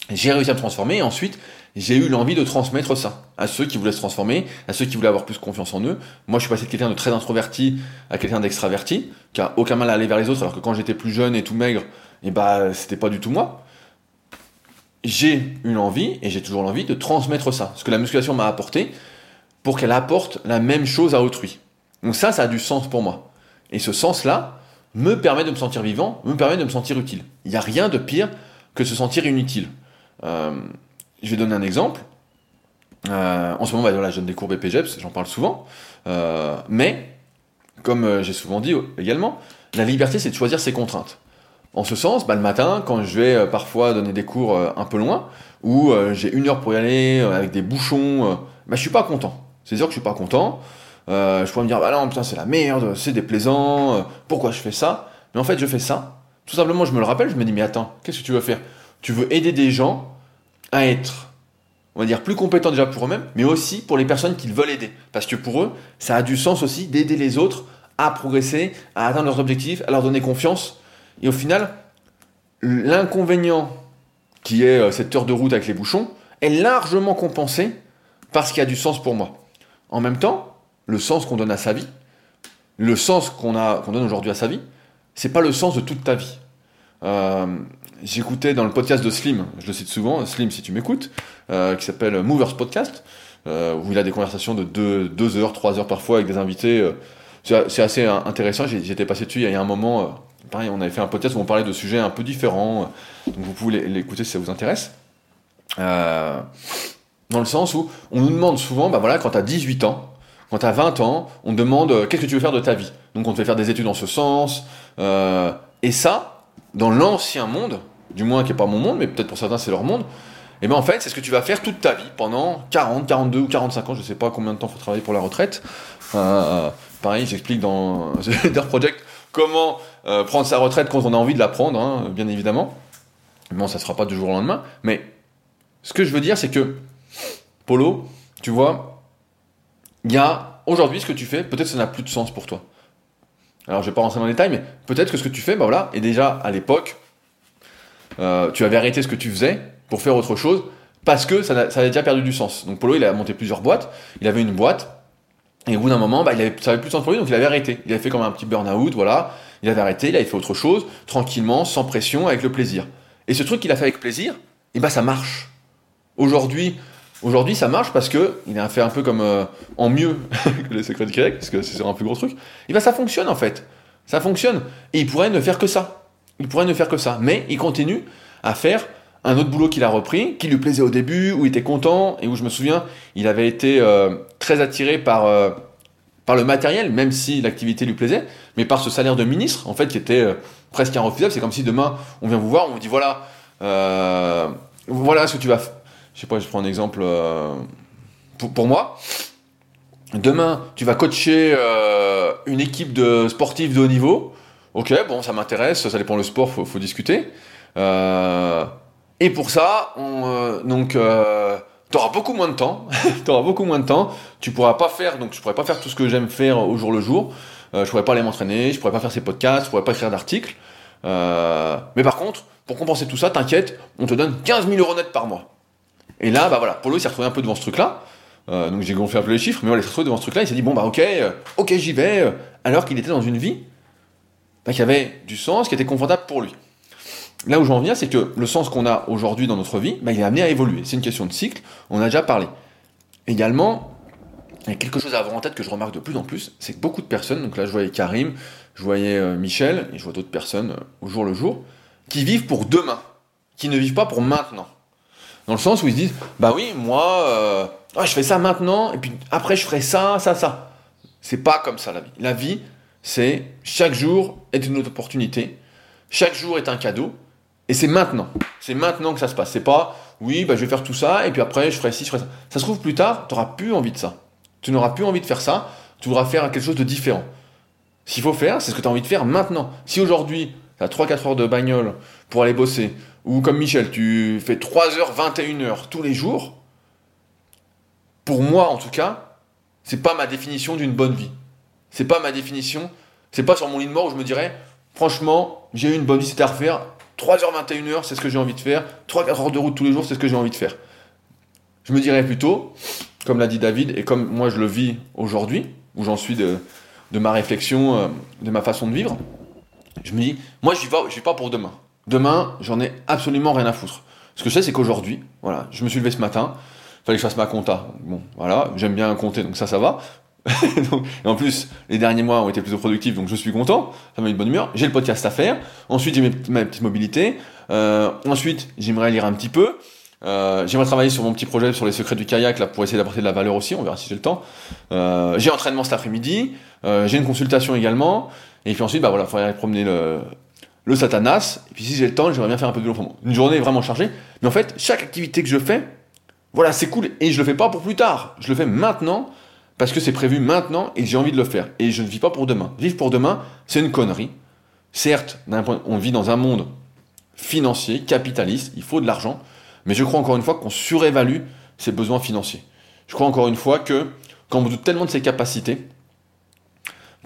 J'ai réussi à me transformer et ensuite j'ai eu l'envie de transmettre ça à ceux qui voulaient se transformer, à ceux qui voulaient avoir plus confiance en eux. Moi, je suis passé de quelqu'un de très introverti à quelqu'un d'extraverti, qui a aucun mal à aller vers les autres, alors que quand j'étais plus jeune et tout maigre, et eh bah, c'était pas du tout moi. J'ai eu l'envie, et j'ai toujours l'envie, de transmettre ça, ce que la musculation m'a apporté, pour qu'elle apporte la même chose à autrui. Donc ça, ça a du sens pour moi. Et ce sens-là me permet de me sentir vivant, me permet de me sentir utile. Il n'y a rien de pire que se sentir inutile. Euh, je vais donner un exemple. Euh, en ce moment, voilà, je donne des cours BPGEPS, j'en parle souvent. Euh, mais, comme j'ai souvent dit également, la liberté, c'est de choisir ses contraintes. En ce sens, bah, le matin, quand je vais parfois donner des cours un peu loin, où j'ai une heure pour y aller, avec des bouchons, bah, je suis pas content. C'est sûr que je suis pas content. je pourrais me dire, bah non, putain, c'est la merde, c'est déplaisant, pourquoi je fais ça? Mais en fait, je fais ça. Tout simplement, je me le rappelle, je me dis, mais attends, qu'est-ce que tu veux faire? Tu veux aider des gens à être, on va dire, plus compétents déjà pour eux-mêmes, mais aussi pour les personnes qu'ils veulent aider. Parce que pour eux, ça a du sens aussi d'aider les autres à progresser, à atteindre leurs objectifs, à leur donner confiance. Et au final, l'inconvénient qui est euh, cette heure de route avec les bouchons est largement compensé par ce qui a du sens pour moi. En même temps, le sens qu'on donne à sa vie, le sens qu'on donne aujourd'hui à sa vie, c'est pas le sens de toute ta vie. Euh, j'écoutais dans le podcast de Slim, je le cite souvent, Slim si tu m'écoutes, euh, qui s'appelle Movers Podcast, euh, où il a des conversations de 2 heures, 3 heures parfois avec des invités. C'est assez intéressant, j'étais passé dessus il y a un moment, pareil, on avait fait un podcast où on parlait de sujets un peu différents, donc vous pouvez l'écouter si ça vous intéresse. Dans le sens où on nous demande souvent, bah voilà, quand tu as 18 ans, quand tu as 20 ans, on te demande qu'est-ce que tu veux faire de ta vie? Donc on te fait faire des études en ce sens, et ça, dans l'ancien monde, du moins qui n'est pas mon monde, mais peut-être pour certains c'est leur monde, et eh bien en fait c'est ce que tu vas faire toute ta vie, pendant 40, 42 ou 45 ans, je ne sais pas combien de temps il faut travailler pour la retraite. Euh, pareil, j'explique dans <laughs> The Project comment euh, prendre sa retraite quand on a envie de la prendre, hein, bien évidemment. Bon, ça ne sera pas du jour au lendemain, mais ce que je veux dire c'est que, Polo, tu vois, il y a aujourd'hui ce que tu fais, peut-être ça n'a plus de sens pour toi. Alors je vais pas rentrer dans les détails, mais peut-être que ce que tu fais, bah voilà, et déjà à l'époque, euh, tu avais arrêté ce que tu faisais pour faire autre chose parce que ça, avait déjà perdu du sens. Donc Polo, il a monté plusieurs boîtes, il avait une boîte, et au bout d'un moment, bah, il avait, ça avait plus de sens pour lui, donc il avait arrêté. Il avait fait comme un petit burn-out, voilà, il avait arrêté, il avait fait autre chose, tranquillement, sans pression, avec le plaisir. Et ce truc qu'il a fait avec plaisir, et eh bah ça marche. Aujourd'hui, Aujourd'hui, ça marche parce que il a fait un peu comme euh, en mieux <laughs> que les secrets de Québec, parce que c'est un plus gros truc. Et bien, ça fonctionne en fait. Ça fonctionne. Et il pourrait ne faire que ça. Il pourrait ne faire que ça. Mais il continue à faire un autre boulot qu'il a repris, qui lui plaisait au début, où il était content, et où je me souviens, il avait été euh, très attiré par, euh, par le matériel, même si l'activité lui plaisait, mais par ce salaire de ministre, en fait, qui était presque irrefusable. C'est comme si demain, on vient vous voir, on vous dit voilà, voilà ce que tu vas je sais pas, je prends un exemple euh, pour, moi. Demain, tu vas coacher euh, une équipe de sportifs de haut niveau. Ok, bon, ça m'intéresse, ça dépend le sport, faut, faut discuter. Euh, et pour ça, on, donc, tu auras beaucoup moins de temps. <laughs> tu auras beaucoup moins de temps. Tu pourras pas faire, donc je pourrais pas faire tout ce que j'aime faire au jour le jour. je pourrais pas aller m'entraîner, je pourrais pas faire ces podcasts, je pourrais pas écrire d'articles. mais par contre, pour compenser tout ça, t'inquiète, on te donne 15 000 euros net par mois. Et là, bah voilà, Polo s'est retrouvé un peu devant ce truc-là. Euh, donc j'ai gonflé un peu les chiffres, mais voilà, il s'est retrouvé devant ce truc-là. Il s'est dit bon bah ok, euh, ok j'y vais. Euh, alors qu'il était dans une vie bah, qui avait du sens, qui était confortable pour lui. Là où j'en viens, c'est que le sens qu'on a aujourd'hui dans notre vie, bah, il est amené à évoluer. C'est une question de cycle. On a déjà parlé. Également, il y a quelque chose à avoir en tête que je remarque de plus en plus, c'est que beaucoup de personnes, donc là je voyais Karim, je voyais Michel, et je vois d'autres personnes au jour le jour, qui vivent pour demain, qui ne vivent pas pour maintenant. Dans le sens où ils se disent, bah oui, moi, euh, je fais ça maintenant, et puis après je ferai ça, ça, ça. C'est pas comme ça la vie. La vie, c'est chaque jour est une autre opportunité, chaque jour est un cadeau, et c'est maintenant. C'est maintenant que ça se passe. C'est pas, oui, bah, je vais faire tout ça, et puis après je ferai ci, je ferai ça. Ça se trouve plus tard, tu n'auras plus envie de ça. Tu n'auras plus envie de faire ça, tu voudras faire quelque chose de différent. Qu'il faut faire, c'est ce que tu as envie de faire maintenant. Si aujourd'hui, tu as 3-4 heures de bagnole pour aller bosser, ou comme Michel, tu fais 3h, 21h tous les jours, pour moi en tout cas, c'est pas ma définition d'une bonne vie. C'est pas ma définition, c'est pas sur mon lit de mort où je me dirais, franchement, j'ai eu une bonne vie, c'était à refaire, 3h, 21h, c'est ce que j'ai envie de faire, 3-4 heures de route tous les jours, c'est ce que j'ai envie de faire. Je me dirais plutôt, comme l'a dit David, et comme moi je le vis aujourd'hui, où j'en suis de, ma réflexion, euh, de ma façon de vivre, je me dis, moi je ne vis, vis pas pour demain. Demain, j'en ai absolument rien à foutre. Ce que je sais, c'est qu'aujourd'hui, voilà, je me suis levé ce matin, fallait que je fasse ma compta. Bon, voilà, j'aime bien compter, donc ça, ça va. <laughs> et en plus, les derniers mois ont été plutôt productifs, donc je suis content, ça m'a de bonne humeur. J'ai le podcast à faire. Ensuite, j'ai ma petite mobilité. Euh, ensuite, j'aimerais lire un petit peu. Euh, j'aimerais travailler sur mon petit projet sur les secrets du kayak là pour essayer d'apporter de la valeur aussi. On verra si j'ai le temps. Euh, j'ai entraînement cet après-midi. Euh, j'ai une consultation également. Et puis ensuite, bah voilà, il faudrait aller promener le, le Satanas. Et puis si j'ai le temps, j'aimerais bien faire un peu de l'enfant. Une journée vraiment chargée. Mais en fait, chaque activité que je fais, voilà, c'est cool. Et je le fais pas pour plus tard. Je le fais maintenant parce que c'est prévu maintenant et j'ai envie de le faire. Et je ne vis pas pour demain. Vivre pour demain, c'est une connerie. Certes, on vit dans un monde financier, capitaliste, il faut de l'argent, mais je crois encore une fois qu'on surévalue ses besoins financiers. Je crois encore une fois que quand on doute tellement de ses capacités,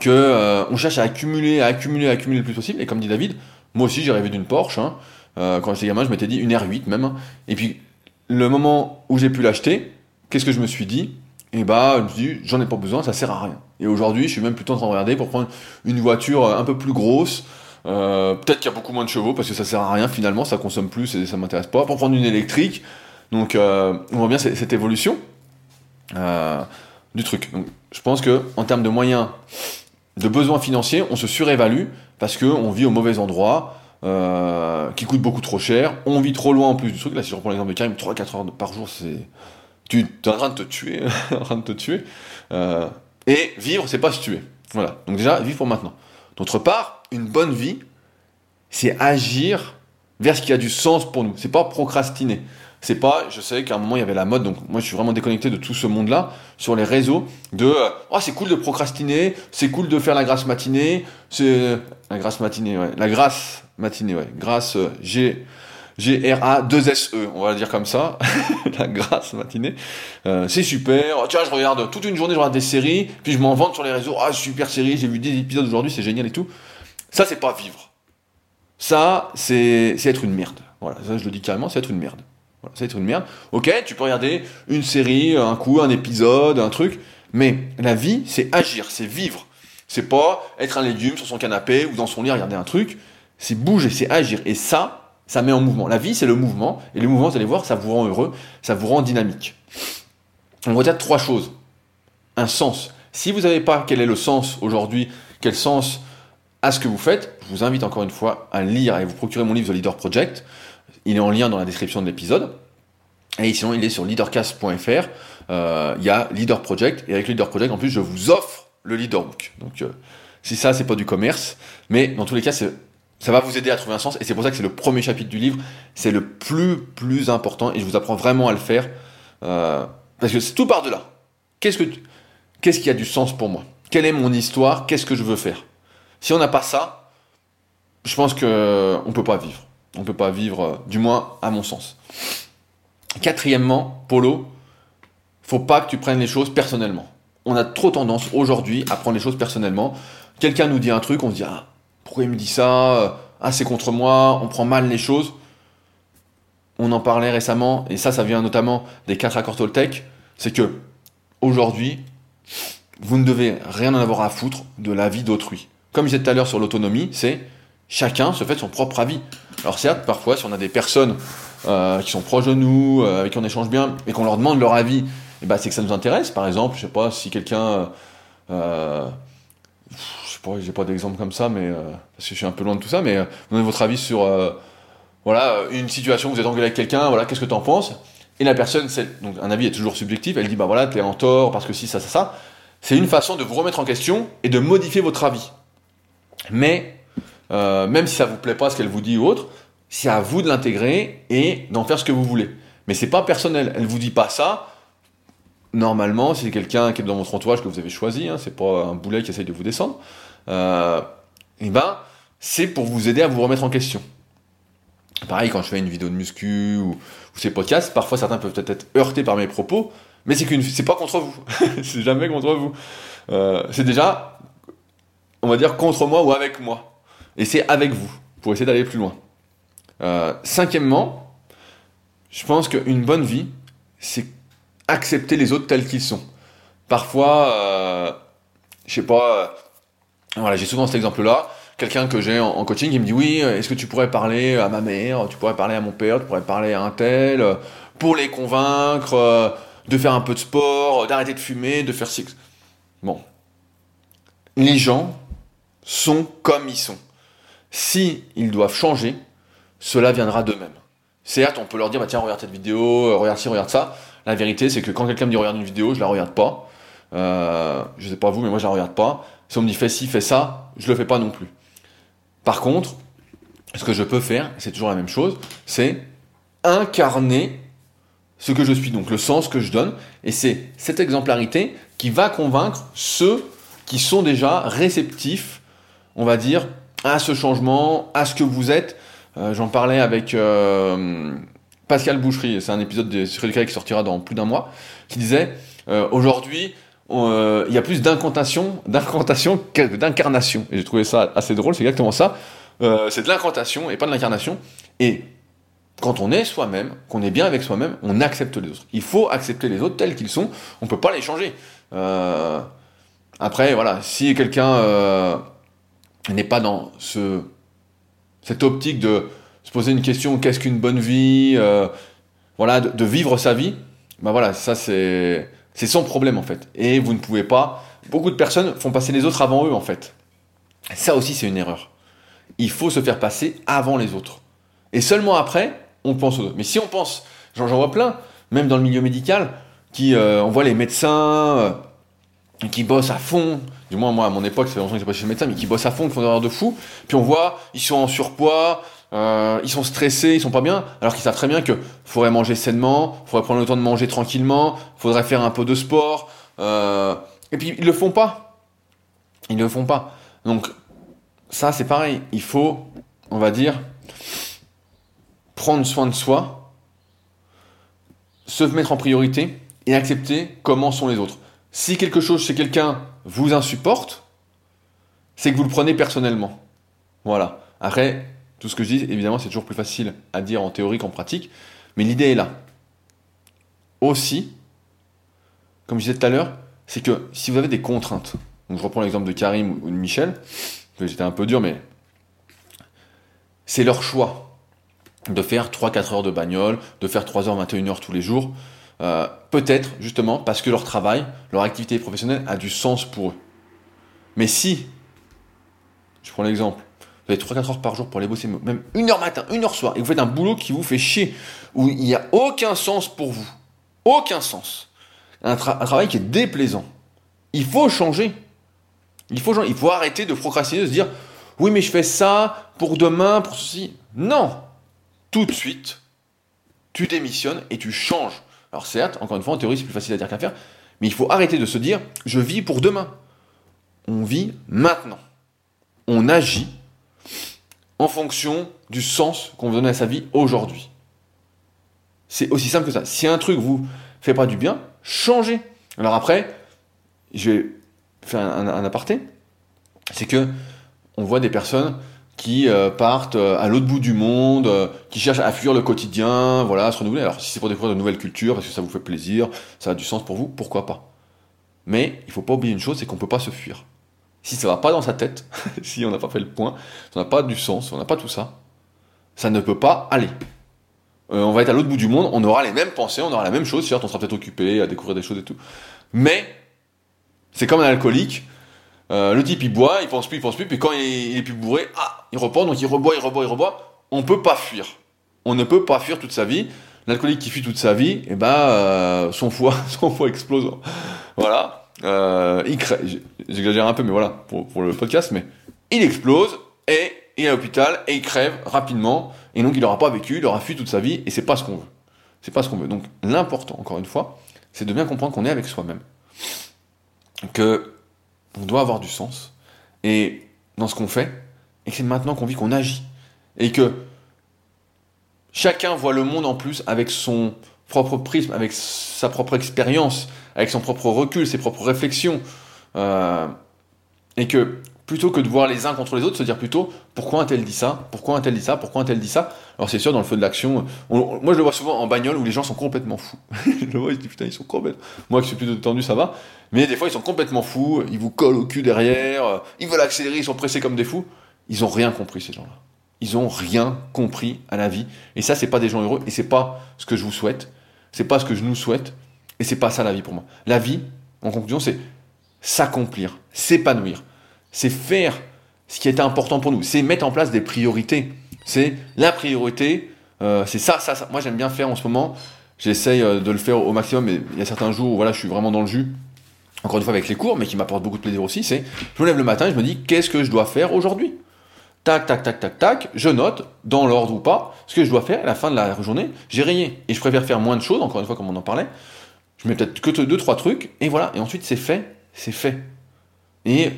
que euh, on cherche à accumuler, à accumuler, à accumuler le plus possible. Et comme dit David, moi aussi j'ai rêvé d'une Porsche. Hein. Euh, quand j'étais gamin, je m'étais dit une R8 même. Et puis le moment où j'ai pu l'acheter, qu'est-ce que je me suis dit? Et eh bah, je me suis dit, j'en ai pas besoin, ça sert à rien. Et aujourd'hui, je suis même plutôt en train de regarder pour prendre une voiture un peu plus grosse. Euh, peut-être qu'il y a beaucoup moins de chevaux parce que ça sert à rien finalement, ça consomme plus et ça m'intéresse pas. Pour prendre une électrique, donc on voit bien cette évolution du truc. Je pense que en termes de moyens de besoins financiers, on se surévalue parce qu'on vit au mauvais endroit, euh, qui coûte beaucoup trop cher, on vit trop loin en plus du truc. Là, si je reprends l'exemple de Karim, 3-4 heures par jour, c'est. Tu es en train de te tuer, <laughs> en train de te tuer. Euh, et vivre, c'est pas se tuer. Voilà. Donc, déjà, vivre pour maintenant. D'autre part, une bonne vie, c'est agir vers ce qui a du sens pour nous. C'est pas procrastiner. C'est pas, je sais qu'à un moment il y avait la mode, donc moi je suis vraiment déconnecté de tout ce monde-là sur les réseaux de oh c'est cool de procrastiner, c'est cool de faire la grâce matinée, c'est la grâce matinée, ouais, la grâce matinée, ouais, grâce euh, G G R A 2 S E, on va le dire comme ça, <laughs> la grâce matinée, euh, c'est super. Oh, tiens, je regarde toute une journée, je regarde des séries, puis je m'en vante sur les réseaux, ah super série, j'ai vu des épisodes aujourd'hui, c'est génial et tout. Ça c'est pas vivre. Ça c'est être une merde. Voilà, ça je le dis carrément, c'est être une merde. Voilà, ça va être une merde. Ok, tu peux regarder une série, un coup, un épisode, un truc, mais la vie, c'est agir, c'est vivre. C'est pas être un légume sur son canapé ou dans son lit regarder un truc. C'est bouger, c'est agir. Et ça, ça met en mouvement. La vie, c'est le mouvement. Et le mouvement, vous allez voir, ça vous rend heureux, ça vous rend dynamique. On retient trois choses. Un sens. Si vous n'avez pas quel est le sens aujourd'hui, quel sens à ce que vous faites, je vous invite encore une fois à lire et vous procurer mon livre The Leader Project. Il est en lien dans la description de l'épisode. Et sinon, il est sur leadercast.fr. Euh, il y a Leader Project. Et avec Leader Project, en plus, je vous offre le Leader Book. Donc, euh, si ça, c'est pas du commerce. Mais dans tous les cas, ça va vous aider à trouver un sens. Et c'est pour ça que c'est le premier chapitre du livre. C'est le plus, plus important. Et je vous apprends vraiment à le faire. Euh, parce que tout part de là. Qu'est-ce que, qu'est-ce qui a du sens pour moi? Quelle est mon histoire? Qu'est-ce que je veux faire? Si on n'a pas ça, je pense qu'on ne peut pas vivre. On ne peut pas vivre, euh, du moins à mon sens. Quatrièmement, Polo, faut pas que tu prennes les choses personnellement. On a trop tendance aujourd'hui à prendre les choses personnellement. Quelqu'un nous dit un truc, on se dit ah pourquoi il me dit ça Ah c'est contre moi, on prend mal les choses. On en parlait récemment et ça ça vient notamment des quatre accords Toltec, c'est que aujourd'hui vous ne devez rien en avoir à foutre de la vie d'autrui. Comme je disais tout à l'heure sur l'autonomie, c'est chacun se fait son propre avis. Alors certes, parfois, si on a des personnes euh, qui sont proches de nous, euh, avec qui on échange bien, et qu'on leur demande leur avis, eh ben, c'est que ça nous intéresse. Par exemple, je sais pas si quelqu'un... Euh, je sais pas, j'ai pas d'exemple comme ça, mais parce que je suis un peu loin de tout ça, mais donnez votre avis sur voilà une situation, vous êtes engueulé avec quelqu'un, voilà, qu'est-ce que tu en penses? Et la personne, donc un avis est toujours subjectif, elle dit bah voilà, t'es en tort parce que si, ça, ça, ça. C'est une façon de vous remettre en question et de modifier votre avis. Mais, euh, même si ça vous plaît pas ce qu'elle vous dit ou autre, c'est à vous de l'intégrer et d'en faire ce que vous voulez. Mais c'est pas personnel. Elle vous dit pas ça. Normalement, c'est quelqu'un qui est dans votre entourage que vous avez choisi, hein, c'est pas un boulet qui essaye de vous descendre, euh, et eh ben, c'est pour vous aider à vous remettre en question. Pareil, quand je fais une vidéo de muscu ou, ces podcasts, parfois certains peuvent peut-être être heurtés par mes propos, mais c'est pas contre vous. <laughs> c'est jamais contre vous. Euh, c'est déjà, on va dire, contre moi ou avec moi. Et c'est avec vous, pour essayer d'aller plus loin. Euh, cinquièmement, je pense qu'une bonne vie, c'est accepter les autres tels qu'ils sont. Parfois, euh, je sais pas, euh, voilà, j'ai souvent cet exemple-là. Quelqu'un que j'ai en, coaching, il me dit oui, est-ce que tu pourrais parler à ma mère, tu pourrais parler à mon père, tu pourrais parler à un tel, pour les convaincre de faire un peu de sport, d'arrêter de fumer, de faire six. Bon, les gens sont comme ils sont. Si ils doivent changer, cela viendra d'eux-mêmes. Certes, on peut leur dire, bah, tiens, regarde cette vidéo, euh, regarde ci, regarde ça. La vérité, c'est que quand quelqu'un me dit regarde une vidéo, je la regarde pas. Euh, je sais pas vous, mais moi je la regarde pas. Si on me dit fais ci, fais ça, je le fais pas non plus. Par contre, ce que je peux faire, c'est toujours la même chose, c'est incarner ce que je suis, donc le sens que je donne. Et c'est cette exemplarité qui va convaincre ceux qui sont déjà réceptifs, on va dire, à ce changement, à ce que vous êtes. Euh, j'en parlais avec euh, Pascal Boucherie, c'est un épisode de sur qui sortira dans plus d'un mois, qui disait euh, aujourd'hui il y a plus d'incantation, d'incantation que d'incarnation. Et j'ai trouvé ça assez drôle, c'est exactement ça. c'est de l'incantation et pas de l'incarnation. Et quand on est soi-même, qu'on est bien avec soi-même, on accepte les autres. Il faut accepter les autres tels qu'ils sont. On peut pas les changer. après, voilà, si quelqu'un n'est pas dans ce cette optique de se poser une question qu'est-ce qu'une bonne vie euh, voilà de, vivre sa vie. Ben voilà ça c'est c'est son problème en fait. Et vous ne pouvez pas beaucoup de personnes font passer les autres avant eux en fait. Ça aussi c'est une erreur. Il faut se faire passer avant les autres. Et seulement après on pense aux autres. Mais si on pense j'en vois plein même dans le milieu médical qui euh, on voit les médecins euh, qui bossent à fond, du moins moi à mon époque, c'est longtemps que j'ai pas chez le médecin, mais qui bossent à fond, qui font des de fou, puis on voit, ils sont en surpoids, euh, ils sont stressés, ils sont pas bien, alors qu'ils savent très bien que faudrait manger sainement, faudrait prendre le temps de manger tranquillement, faudrait faire un peu de sport, euh, et puis ils le font pas. Ils le font pas. Donc ça c'est pareil, il faut, on va dire, prendre soin de soi, se mettre en priorité et accepter comment sont les autres. Si quelque chose chez quelqu'un vous insupporte, c'est que vous le prenez personnellement. Voilà. Après, tout ce que je dis, évidemment, c'est toujours plus facile à dire en théorie qu'en pratique, mais l'idée est là. Aussi, comme je disais tout à l'heure, c'est que si vous avez des contraintes, donc je reprends l'exemple de Karim ou de Michel, que j'étais un peu dur, mais c'est leur choix de faire 3-4 heures de bagnole, de faire 3h, 21h tous les jours. Euh, peut-être justement parce que leur travail, leur activité professionnelle a du sens pour eux. Mais si, je prends l'exemple, vous avez 3-4 heures par jour pour aller bosser, même une heure matin, une heure soir, et vous faites un boulot qui vous fait chier, où il n'y a aucun sens pour vous, aucun sens, un, travail qui est déplaisant, il faut changer. Il faut, il faut arrêter de procrastiner, de se dire oui mais je fais ça pour demain, pour ceci. Non, tout de suite, tu démissionnes et tu changes. Alors certes, encore une fois, en théorie, c'est plus facile à dire qu'à faire, mais il faut arrêter de se dire je vis pour demain. On vit maintenant. On agit en fonction du sens qu'on veut donner à sa vie aujourd'hui. C'est aussi simple que ça. Si un truc vous fait pas du bien, changez. Alors après, je vais faire un, un aparté. C'est que on voit des personnes qui euh, partent euh, à l'autre bout du monde, euh, qui cherchent à fuir le quotidien, voilà, à se renouveler. Alors si c'est pour découvrir de nouvelles cultures, est-ce que ça vous fait plaisir, ça a du sens pour vous, pourquoi pas. Mais il faut pas oublier une chose, c'est qu'on peut pas se fuir. Si ça va pas dans sa tête, <laughs> si on n'a pas fait le point, si on n'a pas du sens, on n'a pas tout ça, ça ne peut pas aller. on va être à l'autre bout du monde, on aura les mêmes pensées, on aura la même chose, certes on sera peut-être occupé à découvrir des choses et tout. Mais c'est comme un alcoolique, euh, le type il boit, il pense plus, il pense plus, puis quand il, est plus bourré, ah, il reprend, donc il reboit, il reboit, il reboit. On peut pas fuir. On ne peut pas fuir toute sa vie. L'alcoolique qui fuit toute sa vie, eh ben, son foie, <laughs> son foie explose. Voilà. il crève. J'exagère un peu, mais voilà, pour, pour le podcast, mais il explose et il est à l'hôpital et il crève rapidement. Et donc il n'aura pas vécu, il aura fui toute sa vie et c'est pas ce qu'on veut. C'est pas ce qu'on veut. Donc l'important, encore une fois, c'est de bien comprendre qu'on est avec soi-même. Que on doit avoir du sens. Et dans ce qu'on fait, et c'est maintenant qu'on vit qu'on agit. Et que chacun voit le monde en plus avec son propre prisme, avec sa propre expérience, avec son propre recul, ses propres réflexions. Euh, et que plutôt que de voir les uns contre les autres, se dire plutôt pourquoi un-tel dit ça, pourquoi un-tel dit ça, pourquoi un-tel dit ça? Alors c'est sûr, dans le feu de l'action, moi je le vois souvent en bagnole où les gens sont complètement fous. <laughs> je le vois, je dis putain, ils sont complètement. Moi qui suis plutôt tendu, ça va. Mais des fois, ils sont complètement fous, ils vous collent au cul derrière, ils veulent accélérer, ils sont pressés comme des fous. Ils ont rien compris, ces gens-là. Ils ont rien compris à la vie. Et ça, c'est pas des gens heureux, et c'est pas ce que je vous souhaite. C'est pas ce que je nous souhaite, et c'est pas ça la vie pour moi. La vie, en conclusion, c'est s'accomplir, s'épanouir c'est faire ce qui était important pour nous, c'est mettre en place des priorités. C'est la priorité, euh, c'est ça, ça, ça. Moi j'aime bien faire en ce moment, j'essaye euh, de le faire au maximum, mais il y a certains jours où voilà, je suis vraiment dans le jus, encore une fois avec les cours, mais qui m'apportent beaucoup de plaisir aussi, c'est je me lève le matin et je me dis qu'est-ce que je dois faire aujourd'hui? Tac, tac, tac, tac, tac, je note, dans l'ordre ou pas, ce que je dois faire à la fin de la journée, j'ai rayé. Et je préfère faire moins de choses, encore une fois comme on en parlait, je mets peut-être que deux, trois trucs, et voilà, et ensuite c'est fait, c'est fait. Et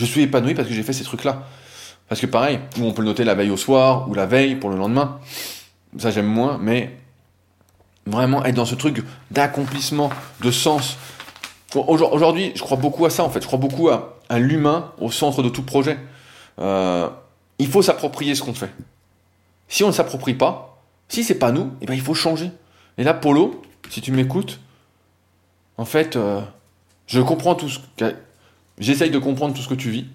je suis épanoui parce que j'ai fait ces trucs-là. Parce que pareil, on peut le noter la veille au soir ou la veille pour le lendemain. Ça j'aime moins, mais vraiment être dans ce truc d'accomplissement, de sens. Aujourd'hui, je crois beaucoup à ça en fait. Je crois beaucoup à, l'humain au centre de tout projet. Euh, il faut s'approprier ce qu'on fait. Si on ne s'approprie pas, si c'est pas nous, eh ben il faut changer. Et là, Polo, si tu m'écoutes, en fait, euh, je comprends tout ce J'essaye de comprendre tout ce que tu vis.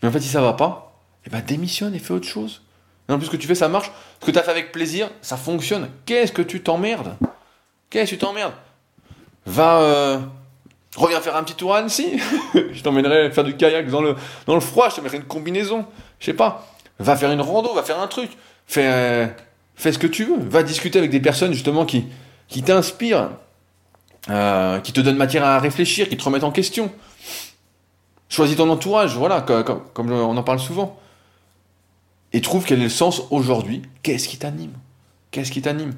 Mais en fait, si ça va pas, eh ben démissionne et fais autre chose. En plus, ce que tu fais, ça marche. Ce que tu as fait avec plaisir, ça fonctionne. Qu'est-ce que tu t'emmerdes? Qu'est-ce que tu t'emmerdes? Va. Euh, reviens faire un petit tour à Annecy. <laughs> je t'emmènerai faire du kayak dans le, dans le froid, je te mettrai une combinaison. Je sais pas. Va faire une rando, va faire un truc. Fais, euh, fais ce que tu veux. Va discuter avec des personnes justement qui, qui t'inspirent, euh, qui te donnent matière à réfléchir, qui te remettent en question. Choisis ton entourage, voilà, comme, on en parle souvent. Et trouve quel est le sens aujourd'hui. Qu'est-ce qui t'anime? Qu'est-ce qui t'anime?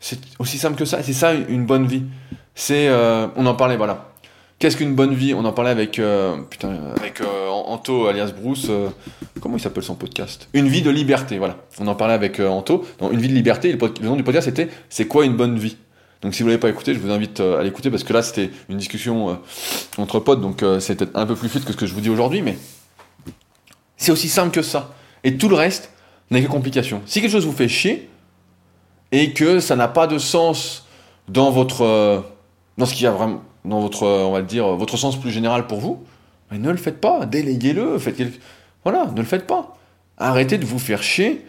C'est aussi simple que ça. C'est ça une bonne vie. C'est, euh, on en parlait, voilà. Qu'est-ce qu'une bonne vie? On en parlait avec, euh, putain, avec euh, Anto alias Bruce. comment il s'appelle son podcast? Une vie de liberté, voilà. On en parlait avec Anto. Dans Une vie de liberté. Le, nom du podcast c'était C'est quoi une bonne vie? Donc si vous l'avez pas écouté, je vous invite euh, à l'écouter parce que là c'était une discussion euh, entre potes, donc euh, peut-être un peu plus fluide que ce que je vous dis aujourd'hui, mais c'est aussi simple que ça. Et tout le reste n'est que complication. Si quelque chose vous fait chier et que ça n'a pas de sens dans votre, dans ce qui a vraiment, dans votre, on va dire, votre sens plus général pour vous, ne le faites pas, déléguez-le, faites voilà, ne le faites pas. Arrêtez de vous faire chier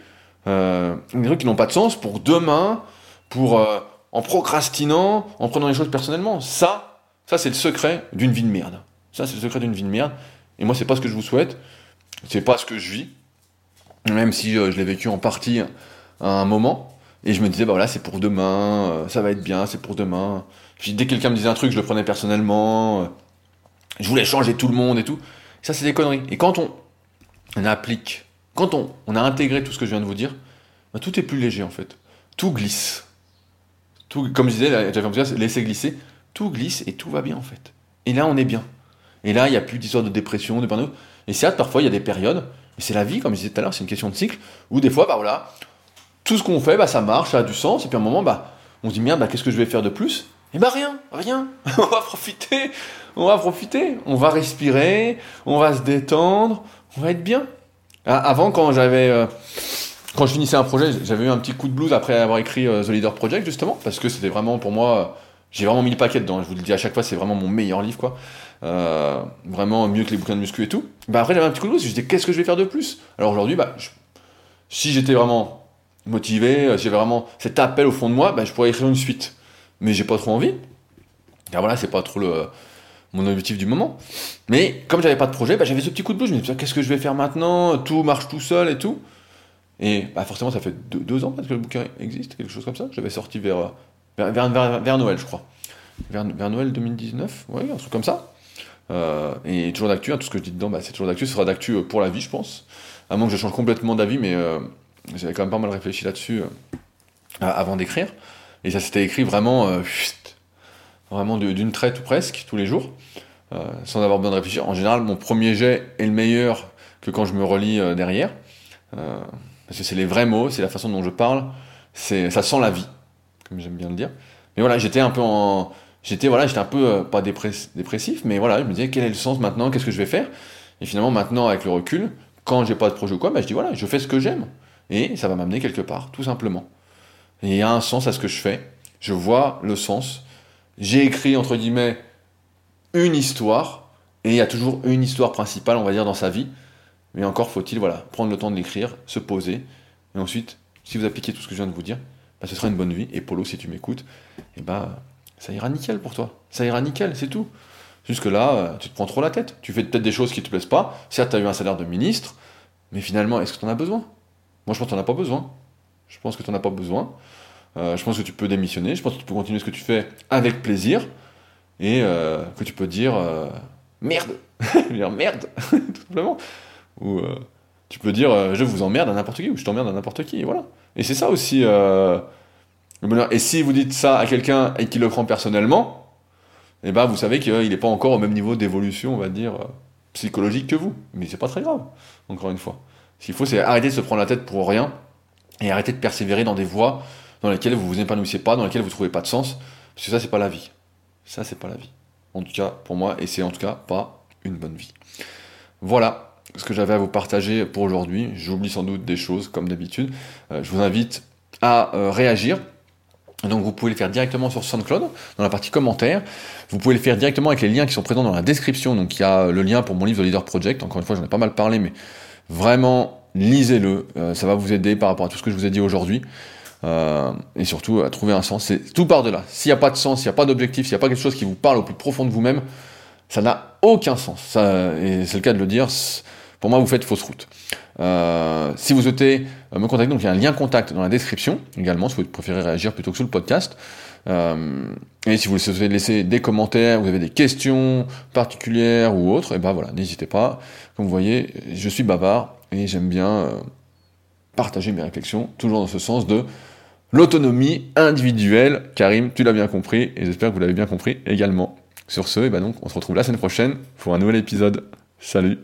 des trucs qui n'ont pas de sens pour demain, pour en procrastinant, en prenant les choses personnellement. Ça, ça c'est le secret d'une vie de merde. Ça, c'est le secret d'une vie de merde. Et moi, c'est pas ce que je vous souhaite. C'est pas ce que je vis. Même si euh, je l'ai vécu en partie à un moment. Et je me disais, bah voilà, c'est pour demain, euh, ça va être bien, c'est pour demain. Dès que quelqu'un me disait un truc, je le prenais personnellement. Euh, je voulais changer tout le monde et tout. Ça, c'est des conneries. Et quand on, applique, quand on, on, a intégré tout ce que je viens de vous dire, bah, tout est plus léger en fait. Tout glisse comme je disais, j'avais laisser glisser, tout glisse et tout va bien en fait. Et là, on est bien. Et là, il n'y a plus d'histoire de dépression, de burn Et certes, parfois, il y a des périodes, mais c'est la vie, comme je disais tout à l'heure, c'est une question de cycle, où des fois, bah voilà, tout ce qu'on fait, bah ça marche, ça a du sens, et puis à un moment, bah, on se dit merde, bah, qu'est-ce que je vais faire de plus? Et bah rien, rien. <laughs> on va profiter, on va profiter, on va respirer, on va se détendre, on va être bien. Ah, avant, quand j'avais. Euh, quand je finissais un projet, j'avais eu un petit coup de blues après avoir écrit euh, The Leader Project, justement, parce que c'était vraiment pour moi, j'ai vraiment mis le paquet dedans. Je vous le dis à chaque fois, c'est vraiment mon meilleur livre, quoi. Euh, vraiment mieux que les bouquins de muscu et tout. Bah après, j'avais un petit coup de blues, je me disais, qu'est-ce que je vais faire de plus? Alors aujourd'hui, bah, si j'étais vraiment motivé, euh, j'avais vraiment cet appel au fond de moi, bah, je pourrais écrire une suite. Mais j'ai pas trop envie. Car voilà, c'est pas trop le, mon objectif du moment. Mais comme j'avais pas de projet, bah, j'avais ce petit coup de blues. Je me disais, qu'est-ce que je vais faire maintenant? Tout marche tout seul et tout. Et bah, forcément, ça fait deux, ans que le bouquin existe, quelque chose comme ça. J'avais sorti vers, vers, Noël, je crois. Vers, Noël 2019, ouais, un truc comme ça. Euh, et toujours d'actu, hein, tout ce que je dis dedans, bah, c'est toujours d'actu, ce sera d'actu euh, pour la vie, je pense. À moins que je change complètement d'avis, mais euh, j'avais quand même pas mal réfléchi là-dessus avant d'écrire. Et ça s'était écrit vraiment, vraiment d'une traite ou presque, tous les jours, sans avoir besoin de réfléchir. En général, mon premier jet est le meilleur que quand je me relis derrière. Parce que c'est les vrais mots, c'est la façon dont je parle, ça sent la vie, comme j'aime bien le dire. Mais voilà, j'étais un peu j'étais voilà, j'étais un peu euh, pas dépressif, mais voilà, je me disais quel est le sens maintenant, qu'est-ce que je vais faire? Et finalement, maintenant, avec le recul, quand j'ai pas de projet ou quoi, bah, je dis voilà, je fais ce que j'aime et ça va m'amener quelque part, tout simplement. Et il y a un sens à ce que je fais. Je vois le sens. J'ai écrit entre guillemets une histoire et il y a toujours une histoire principale, on va dire, dans sa vie. Mais encore faut-il voilà prendre le temps de l'écrire, se poser et ensuite, si vous appliquez tout ce que je viens de vous dire, bah, ce sera une bonne vie. Et Polo, si tu m'écoutes, et eh bah ça ira nickel pour toi. Ça ira nickel, c'est tout. Jusque là, euh, tu te prends trop la tête. Tu fais peut-être des choses qui te plaisent pas. Certes, tu as eu un salaire de ministre, mais finalement, est-ce que tu en as besoin? Moi, je pense que tu as pas besoin. Je pense que tu n'en as pas besoin. Euh, je pense que tu peux démissionner. Je pense que tu peux continuer ce que tu fais avec plaisir. Et euh, que tu peux dire merde <laughs> dire merde, <laughs> tout simplement. Ou tu peux dire je vous emmerde à n'importe qui, ou je t'emmerde à n'importe qui. Et voilà. Et c'est ça aussi et si vous dites ça à quelqu'un et qu'il le prend personnellement, eh ben vous savez qu'il n'est pas encore au même niveau d'évolution, on va dire, euh, psychologique que vous. Mais c'est pas très grave, encore une fois. Ce qu'il faut, c'est arrêter de se prendre la tête pour rien et arrêter de persévérer dans des voies dans lesquelles vous vous épanouissez pas, dans lesquelles vous trouvez pas de sens, parce que ça, c'est pas la vie. Ça, c'est pas la vie. En tout cas, pour moi, et c'est en tout cas pas une bonne vie. Voilà ce que j'avais à vous partager pour aujourd'hui. J'oublie sans doute des choses, comme d'habitude. Euh, je vous invite à euh, réagir donc vous pouvez le faire directement sur SoundCloud, dans la partie commentaires. Vous pouvez le faire directement avec les liens qui sont présents dans la description. Donc il y a le lien pour mon livre The Leader Project. Encore une fois, j'en ai pas mal parlé, mais vraiment, lisez-le. Euh, ça va vous aider par rapport à tout ce que je vous ai dit aujourd'hui. Euh, et surtout à trouver un sens. C'est tout par delà. S'il n'y a pas de sens, s'il n'y a pas d'objectif, s'il n'y a pas quelque chose qui vous parle au plus profond de vous-même, ça n'a aucun sens. Et c'est le cas de le dire. Pour moi, vous faites fausse route. Euh, si vous souhaitez euh, me contacter, donc il y a un lien contact dans la description également, si vous préférez réagir plutôt que sur le podcast. Euh, et si vous souhaitez laisser des commentaires, vous avez des questions particulières ou autres, et ben voilà, n'hésitez pas. Comme vous voyez, je suis bavard et j'aime bien partager mes réflexions, toujours dans ce sens de l'autonomie individuelle. Karim, tu l'as bien compris, et j'espère que vous l'avez bien compris également. Sur ce, et ben donc, on se retrouve la semaine prochaine pour un nouvel épisode. Salut